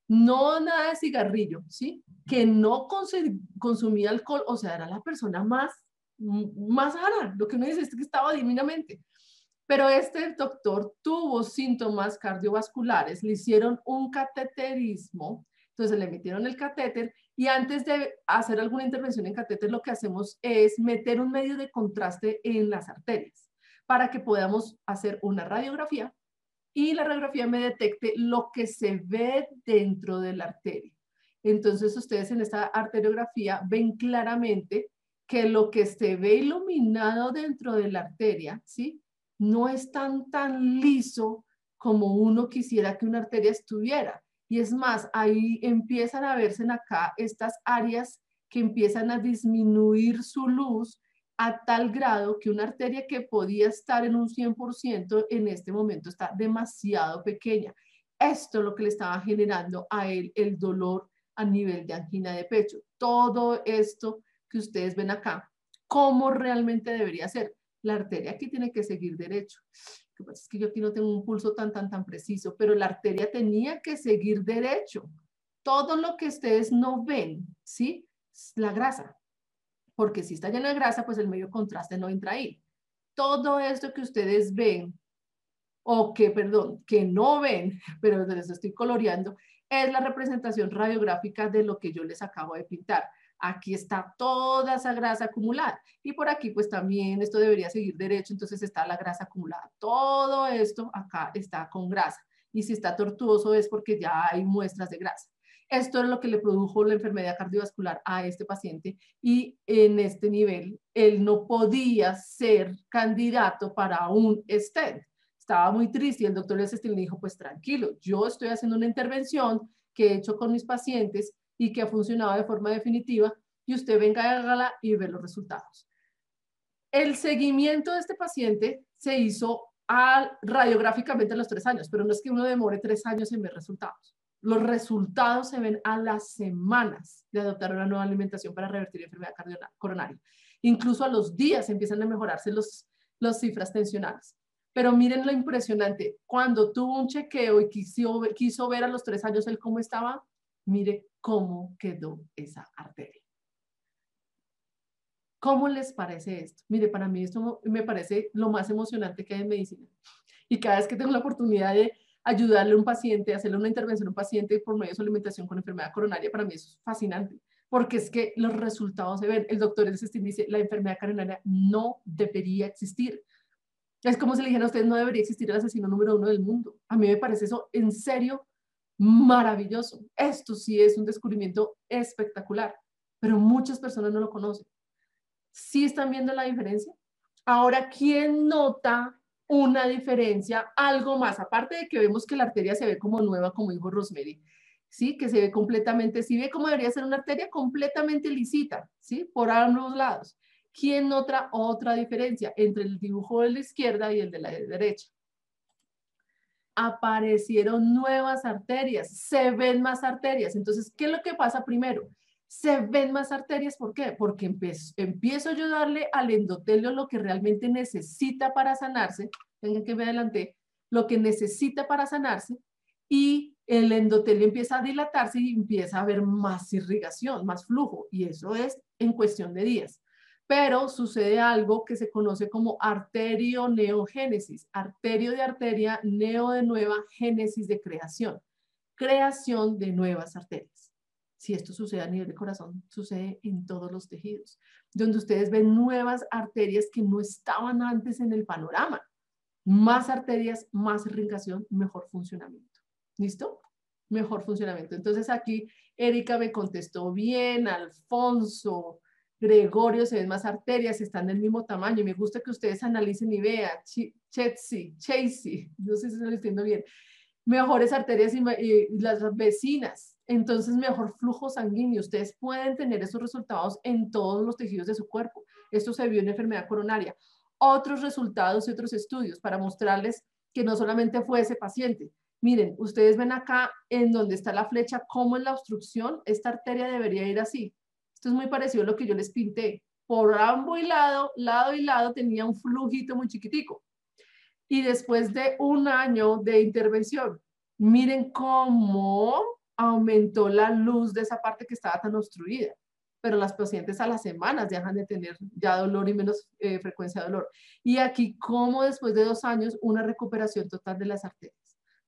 no nada de cigarrillo, ¿sí? Que no consumía alcohol, o sea, era la persona más más rara. Lo que uno dice es que estaba divinamente. Pero este doctor tuvo síntomas cardiovasculares, le hicieron un cateterismo, entonces le metieron el catéter y antes de hacer alguna intervención en catéter lo que hacemos es meter un medio de contraste en las arterias para que podamos hacer una radiografía y la radiografía me detecte lo que se ve dentro de la arteria. Entonces ustedes en esta arteriografía ven claramente que lo que se ve iluminado dentro de la arteria, ¿sí? No es tan, tan liso como uno quisiera que una arteria estuviera. Y es más, ahí empiezan a verse en acá estas áreas que empiezan a disminuir su luz a tal grado que una arteria que podía estar en un 100% en este momento está demasiado pequeña. Esto es lo que le estaba generando a él el dolor a nivel de angina de pecho. Todo esto que ustedes ven acá, cómo realmente debería ser. La arteria aquí tiene que seguir derecho. Lo que pasa es que yo aquí no tengo un pulso tan, tan, tan preciso, pero la arteria tenía que seguir derecho. Todo lo que ustedes no ven, ¿sí? La grasa. Porque si está lleno de grasa, pues el medio contraste no entra ahí. Todo esto que ustedes ven, o que, perdón, que no ven, [LAUGHS] pero les estoy coloreando, es la representación radiográfica de lo que yo les acabo de pintar. Aquí está toda esa grasa acumulada. Y por aquí, pues también esto debería seguir derecho, entonces está la grasa acumulada. Todo esto acá está con grasa. Y si está tortuoso es porque ya hay muestras de grasa. Esto es lo que le produjo la enfermedad cardiovascular a este paciente y en este nivel él no podía ser candidato para un stent. Estaba muy triste y el doctor le dijo, pues tranquilo, yo estoy haciendo una intervención que he hecho con mis pacientes y que ha funcionado de forma definitiva y usted venga, hágala y ve los resultados. El seguimiento de este paciente se hizo radiográficamente a los tres años, pero no es que uno demore tres años en ver resultados. Los resultados se ven a las semanas de adoptar una nueva alimentación para revertir la enfermedad coronaria. Incluso a los días empiezan a mejorarse los, las cifras tensionales. Pero miren lo impresionante, cuando tuvo un chequeo y quiso, quiso ver a los tres años él cómo estaba, mire cómo quedó esa arteria. ¿Cómo les parece esto? Mire, para mí esto me parece lo más emocionante que hay en medicina. Y cada vez que tengo la oportunidad de ayudarle a un paciente, hacerle una intervención a un paciente por medio de su alimentación con enfermedad coronaria, para mí eso es fascinante, porque es que los resultados se ven. El doctor Elsestin dice, la enfermedad coronaria no debería existir. Es como si le dijera a ustedes, no debería existir el asesino número uno del mundo. A mí me parece eso en serio maravilloso. Esto sí es un descubrimiento espectacular. pero muchas personas no lo conocen. ¿Sí están viendo la diferencia? Ahora, ¿quién nota una diferencia? Algo más, aparte de que vemos que la arteria se ve como nueva, como dijo Rosemary, ¿sí? Que se ve completamente, si ve cómo debería ser una arteria completamente lisita, ¿sí? Por ambos lados. ¿Quién nota otra diferencia entre el dibujo de la izquierda y el de la derecha? Aparecieron nuevas arterias, se ven más arterias. Entonces, ¿qué es lo que pasa primero? Se ven más arterias, ¿por qué? Porque empiezo, empiezo yo a darle al endotelio lo que realmente necesita para sanarse, tengan que ver adelante, lo que necesita para sanarse, y el endotelio empieza a dilatarse y empieza a haber más irrigación, más flujo, y eso es en cuestión de días. Pero sucede algo que se conoce como arterio-neogénesis, arterio de arteria, neo de nueva, génesis de creación, creación de nuevas arterias. Si esto sucede a nivel de corazón, sucede en todos los tejidos, donde ustedes ven nuevas arterias que no estaban antes en el panorama. Más arterias, más irrigación, mejor funcionamiento. ¿Listo? Mejor funcionamiento. Entonces aquí Erika me contestó bien, Alfonso, Gregorio, se ven más arterias, están del mismo tamaño. Me gusta que ustedes analicen y vean. Chetsi, Chasey, no sé si estoy diciendo bien. Mejores arterias y, y, las vecinas. Entonces, mejor flujo sanguíneo. Ustedes pueden tener esos resultados en todos los tejidos de su cuerpo. Esto se vio en enfermedad coronaria. Otros resultados y otros estudios para mostrarles que no solamente fue ese paciente, Miren, ustedes ven acá en donde está la flecha, cómo es la obstrucción. Esta arteria debería ir así. Esto es muy parecido a lo que yo les pinté. Por ambos lado, lado y lado tenía un flujito muy chiquitico. Y después de un año de intervención, miren cómo aumentó la luz de esa parte que estaba tan obstruida. Pero las pacientes a las semanas dejan de tener ya dolor y menos eh, frecuencia de dolor. Y aquí, cómo después de dos años, una recuperación total de las arterias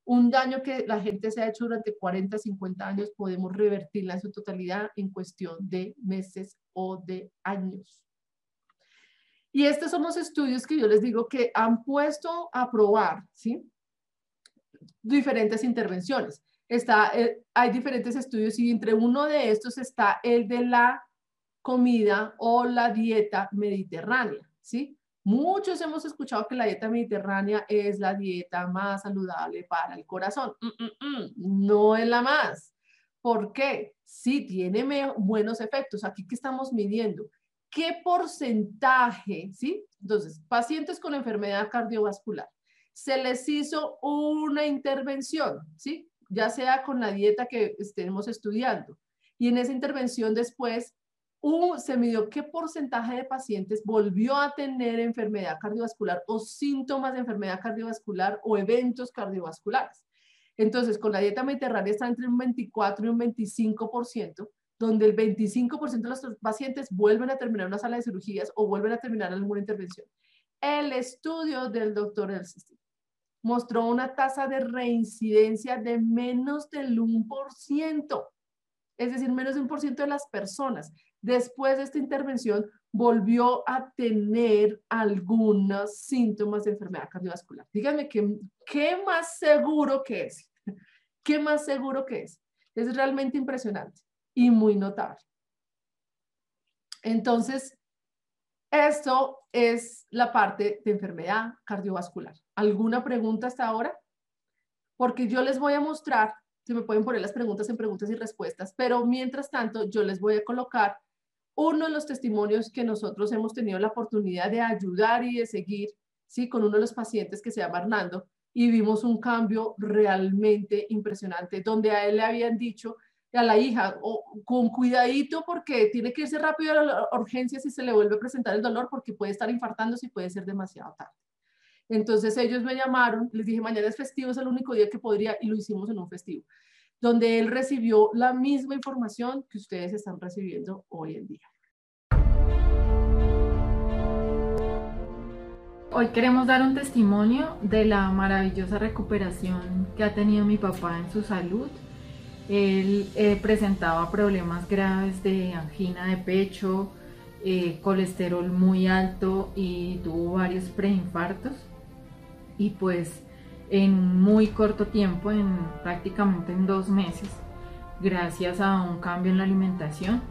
un daño que la gente se ha hecho durante 40, 50 años, podemos revertirla en su totalidad en cuestión de meses o de años. Y estos son los estudios que yo les digo que han puesto a probar, ¿sí? Diferentes intervenciones. Está, eh, hay diferentes estudios y entre uno de estos está el de la comida o la dieta mediterránea, ¿sí? Muchos hemos escuchado que la dieta mediterránea es la dieta más saludable para el corazón. Mm, mm, mm, no es la más. ¿Por qué? Sí, tiene buenos efectos. Aquí que estamos midiendo. ¿Qué porcentaje, sí? Entonces, pacientes con enfermedad cardiovascular, se les hizo una intervención, ¿sí? Ya sea con la dieta que estemos estudiando. Y en esa intervención después se midió qué porcentaje de pacientes volvió a tener enfermedad cardiovascular o síntomas de enfermedad cardiovascular o eventos cardiovasculares. Entonces, con la dieta mediterránea está entre un 24 y un 25%, donde el 25% de los pacientes vuelven a terminar una sala de cirugías o vuelven a terminar alguna intervención. El estudio del doctor Elsisti mostró una tasa de reincidencia de menos del 1%, es decir, menos de un por ciento de las personas después de esta intervención volvió a tener algunos síntomas de enfermedad cardiovascular. Díganme qué, qué más seguro que es. [LAUGHS] ¿Qué más seguro que es? Es realmente impresionante y muy notable. Entonces, esto es la parte de enfermedad cardiovascular. ¿Alguna pregunta hasta ahora? Porque yo les voy a mostrar, se me pueden poner las preguntas en preguntas y respuestas, pero mientras tanto yo les voy a colocar uno de los testimonios que nosotros hemos tenido la oportunidad de ayudar y de seguir, ¿sí? Con uno de los pacientes que se llama Hernando, y vimos un cambio realmente impresionante, donde a él le habían dicho a la hija, con cuidadito porque tiene que irse rápido a la urgencia si se le vuelve a presentar el dolor porque puede estar infartando si puede ser demasiado tarde. Entonces ellos me llamaron, les dije, mañana es festivo, es el único día que podría, y lo hicimos en un festivo, donde él recibió la misma información que ustedes están recibiendo hoy en día. Hoy queremos dar un testimonio de la maravillosa recuperación que ha tenido mi papá en su salud. Él eh, presentaba problemas graves de angina de pecho, eh, colesterol muy alto y tuvo varios preinfartos. Y pues en muy corto tiempo, en prácticamente en dos meses, gracias a un cambio en la alimentación,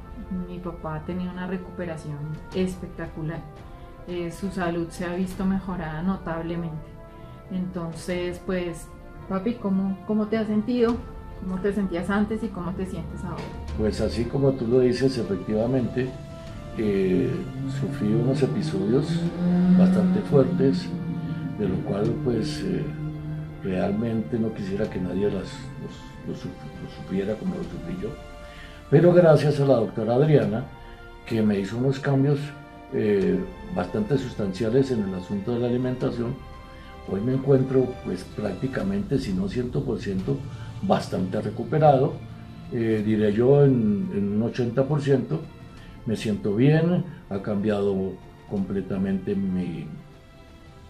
mi papá ha tenido una recuperación espectacular. Eh, su salud se ha visto mejorada notablemente. Entonces, pues, papi, ¿cómo, ¿cómo te has sentido? ¿Cómo te sentías antes y cómo te sientes ahora? Pues así como tú lo dices, efectivamente, eh, sufrí unos episodios bastante fuertes, de lo cual pues eh, realmente no quisiera que nadie las, los, como lo sufrí yo. Pero gracias a la doctora Adriana, que me hizo unos cambios eh, bastante sustanciales en el asunto de la alimentación, hoy me encuentro pues prácticamente, si no 100%, bastante recuperado, eh, diré yo en, en, un 80%, me siento bien, ha cambiado completamente mi,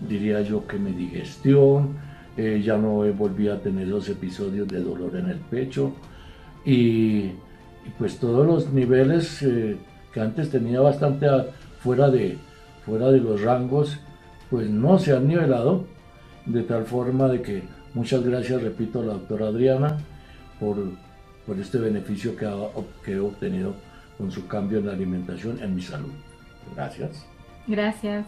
diría yo que mi digestión, eh, ya no volví a tener los episodios de dolor en el pecho y, pues todos los niveles eh, que antes tenía bastante fuera de, fuera de los rangos, pues no se han nivelado de tal forma de que Muchas gracias, repito, a la doctora Adriana por, por este beneficio que, que he obtenido con su cambio en la alimentación en mi salud. Gracias. Gracias.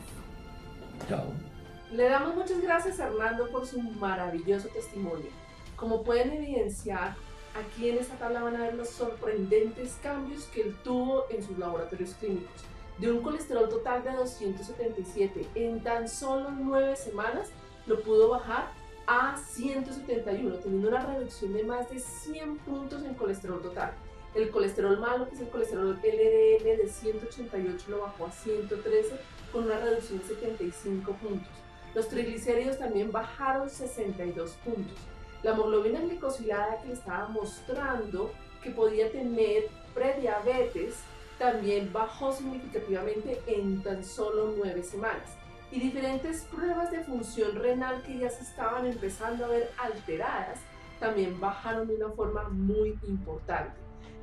Chao. Le damos muchas gracias a Hernando por su maravilloso testimonio. Como pueden evidenciar, aquí en esta tabla van a ver los sorprendentes cambios que él tuvo en sus laboratorios clínicos. De un colesterol total de 277 en tan solo nueve semanas, lo pudo bajar a 171, teniendo una reducción de más de 100 puntos en colesterol total. El colesterol malo, que es el colesterol LDL de 188, lo bajó a 113 con una reducción de 75 puntos. Los triglicéridos también bajaron 62 puntos. La hemoglobina glicosilada que estaba mostrando que podía tener prediabetes también bajó significativamente en tan solo 9 semanas y diferentes pruebas de función renal que ya se estaban empezando a ver alteradas también bajaron de una forma muy importante.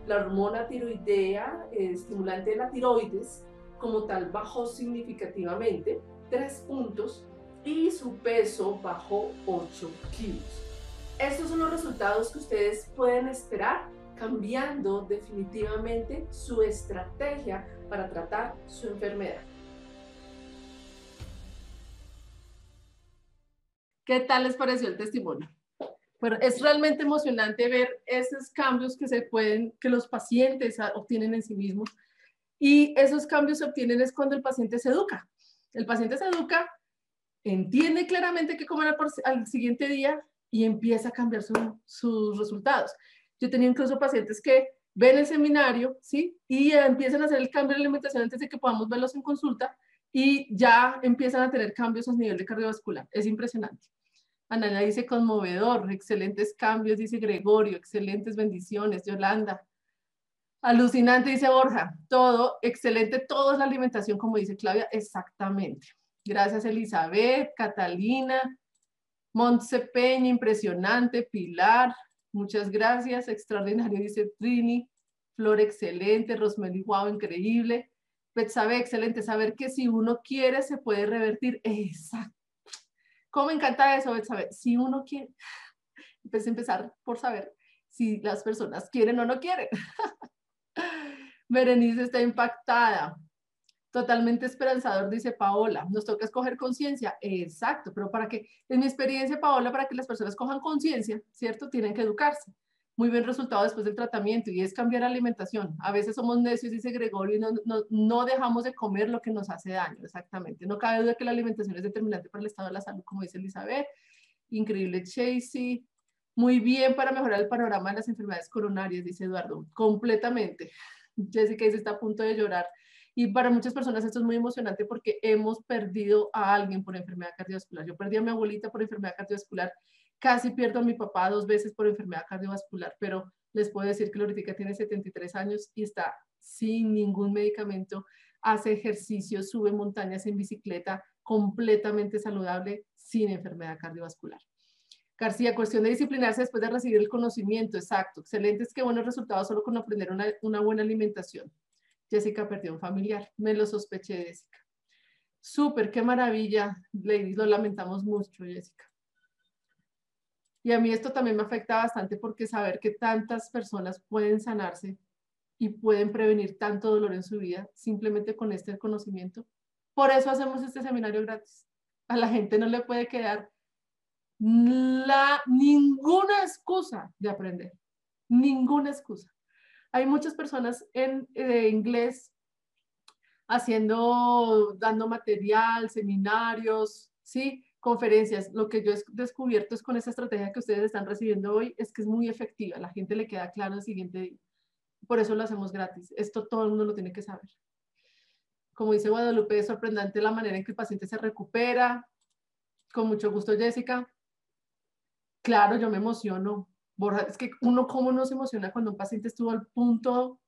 La hormona tiroidea, eh, estimulante de la tiroides, como tal, bajó significativamente, 3 puntos, y su peso bajó 8 kilos. Estos son los resultados que ustedes pueden esperar cambiando definitivamente su estrategia para tratar su enfermedad. ¿Qué tal les pareció el testimonio? Bueno, es realmente emocionante ver esos cambios que se pueden, que los pacientes obtienen en sí mismos. Y esos cambios se obtienen es cuando el paciente se educa. El paciente se educa, entiende claramente qué comer al, siguiente día y empieza a cambiar sus resultados. Yo tenía incluso pacientes que ven el seminario, ¿sí? Y empiezan a hacer el cambio de alimentación antes de que podamos verlos en consulta y ya empiezan a tener cambios a nivel de cardiovascular. Es impresionante. Ana dice conmovedor, excelentes cambios, dice Gregorio, excelentes bendiciones, Yolanda. Alucinante, dice Borja, todo, excelente, todo es la alimentación, como dice Claudia, exactamente. Gracias Elizabeth, Catalina, Montse Peña, impresionante, Pilar, muchas gracias, extraordinario, dice Trini, Flor, excelente, Rosmeli, wow, increíble. Betsabe, excelente, saber que si uno quiere se puede revertir, exacto ¿Cómo me encanta eso, saber si uno quiere? Empecé a empezar por saber si las personas quieren o no quieren. [LAUGHS] Berenice está impactada. Totalmente esperanzador, dice Paola. Nos toca escoger conciencia. Exacto, pero para que, en mi experiencia, Paola, para que las personas cojan conciencia, ¿cierto? Tienen que educarse muy buen resultado después del tratamiento y es cambiar alimentación. A veces somos necios, dice Gregorio, y no, no, no, dejamos de comer lo que nos hace daño, exactamente. No cabe duda que la alimentación es determinante para el estado de la salud, como dice Elizabeth. Increíble, Chasey. Muy bien para mejorar el panorama de las enfermedades coronarias, dice Eduardo. Completamente. Jessica dice, está a punto de llorar. Y para muchas personas esto es muy emocionante porque hemos perdido a alguien por enfermedad cardiovascular. Yo perdí a mi abuelita por enfermedad cardiovascular Casi pierdo a mi papá dos veces por enfermedad cardiovascular, pero les puedo decir que Loritica tiene 73 años y está sin ningún medicamento, hace ejercicio, sube montañas en bicicleta, completamente saludable, sin enfermedad cardiovascular. García, cuestión de disciplinarse después de recibir el conocimiento, exacto. Excelente, es que buenos resultados solo con aprender una, una buena alimentación. Jessica perdió un familiar, me lo sospeché, Jessica. Súper, qué maravilla, ladies, lo lamentamos mucho, Jessica. Y a mí esto también me afecta bastante porque saber que tantas personas pueden sanarse y pueden prevenir tanto dolor en su vida simplemente con este conocimiento. Por eso hacemos este seminario gratis. A la gente no le puede quedar la, ninguna excusa de aprender, ninguna excusa. Hay muchas personas en eh, inglés haciendo, dando material, seminarios, ¿sí? conferencias. Lo que yo he descubierto es con esa estrategia que ustedes están recibiendo hoy, es que es muy efectiva. La gente le queda claro el siguiente día. Por eso lo hacemos gratis. Esto todo el mundo lo tiene que saber. Como dice Guadalupe, es sorprendente la manera en que el paciente se recupera. Con mucho gusto, Jessica. Claro, yo me emociono. Es que uno cómo no se emociona cuando un paciente estuvo al punto,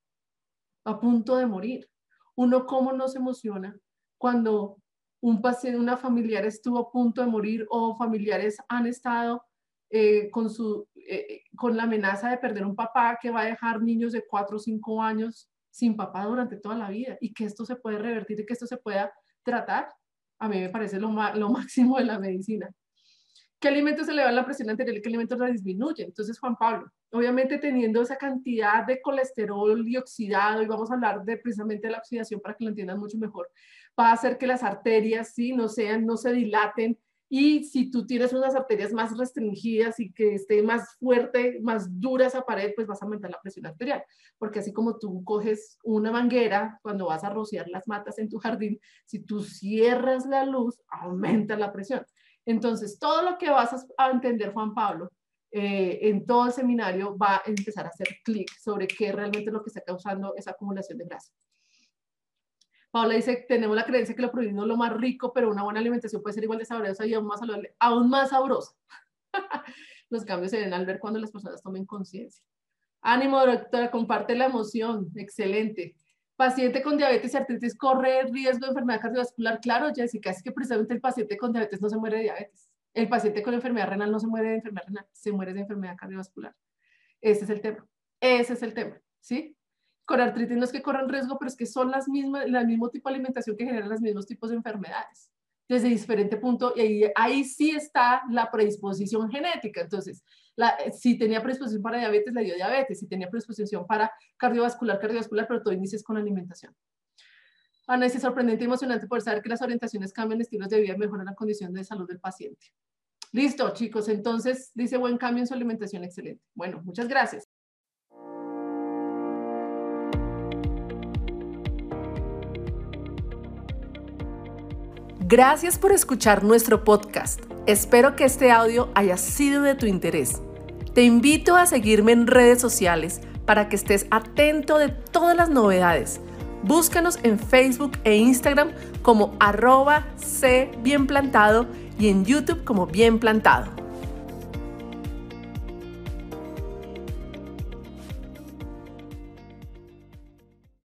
a punto de morir. Uno cómo no se emociona cuando un paciente, una familiar estuvo a punto de morir o familiares han estado eh, con, su, eh, con la amenaza de perder un papá que va a dejar niños de 4 o 5 años sin papá durante toda la vida y que esto se puede revertir y que esto se pueda tratar, a mí me parece lo, lo máximo de la medicina. ¿Qué alimentos elevan la presión arterial y qué alimentos la disminuyen? Entonces, Juan Pablo, obviamente teniendo esa cantidad de colesterol dioxidado, y vamos a hablar precisamente de la oxidación para que lo entiendan mucho mejor, va a hacer que las arterias ¿sí? no, sean, no se dilaten, y si tú tienes unas arterias más restringidas y que esté más fuerte, más dura esa pared, pues vas a aumentar la presión arterial. Porque así como tú coges una manguera cuando vas a rociar las matas en tu jardín, si tú cierras la luz, aumenta la presión. Entonces, todo lo que vas a entender, Juan Pablo, eh, en todo el seminario va a empezar a hacer clic sobre qué realmente es lo que está causando esa acumulación de grasa. Paula dice, tenemos la creencia que lo prohibido es lo más rico, pero una buena alimentación puede ser igual de sabrosa y aún más saludable, aún más sabrosa. [LAUGHS] Los cambios se ven al ver cuando las personas tomen conciencia. Ánimo, doctora, comparte la emoción. Excelente. Paciente con diabetes y artritis corre riesgo de enfermedad cardiovascular. Claro, Jessica, es que precisamente el paciente con diabetes no se muere de diabetes. El paciente con enfermedad renal no se muere de enfermedad renal, se muere de enfermedad cardiovascular. Ese es el tema. Ese es el tema, ¿sí? con artritis no es que corran riesgo, pero es que son las mismas, el mismo tipo de alimentación que generan los mismos tipos de enfermedades desde diferente punto y ahí, ahí sí está la predisposición genética. Entonces, si tenía predisposición para diabetes, le dio diabetes, si tenía predisposición para cardiovascular, cardiovascular, pero todo inicia con alimentación. Ana, es sorprendente y emocionante poder saber que las orientaciones cambian estilos de vida y mejoran la condición de salud del paciente. Listo, chicos. Entonces, dice buen cambio en su alimentación. Excelente. Bueno, muchas gracias. Gracias por escuchar nuestro podcast. Espero que este audio haya sido de tu interés. Te invito a seguirme en redes sociales para que estés atento de todas las novedades. Búscanos en Facebook e Instagram como arroba C bien plantado y en YouTube como bien plantado.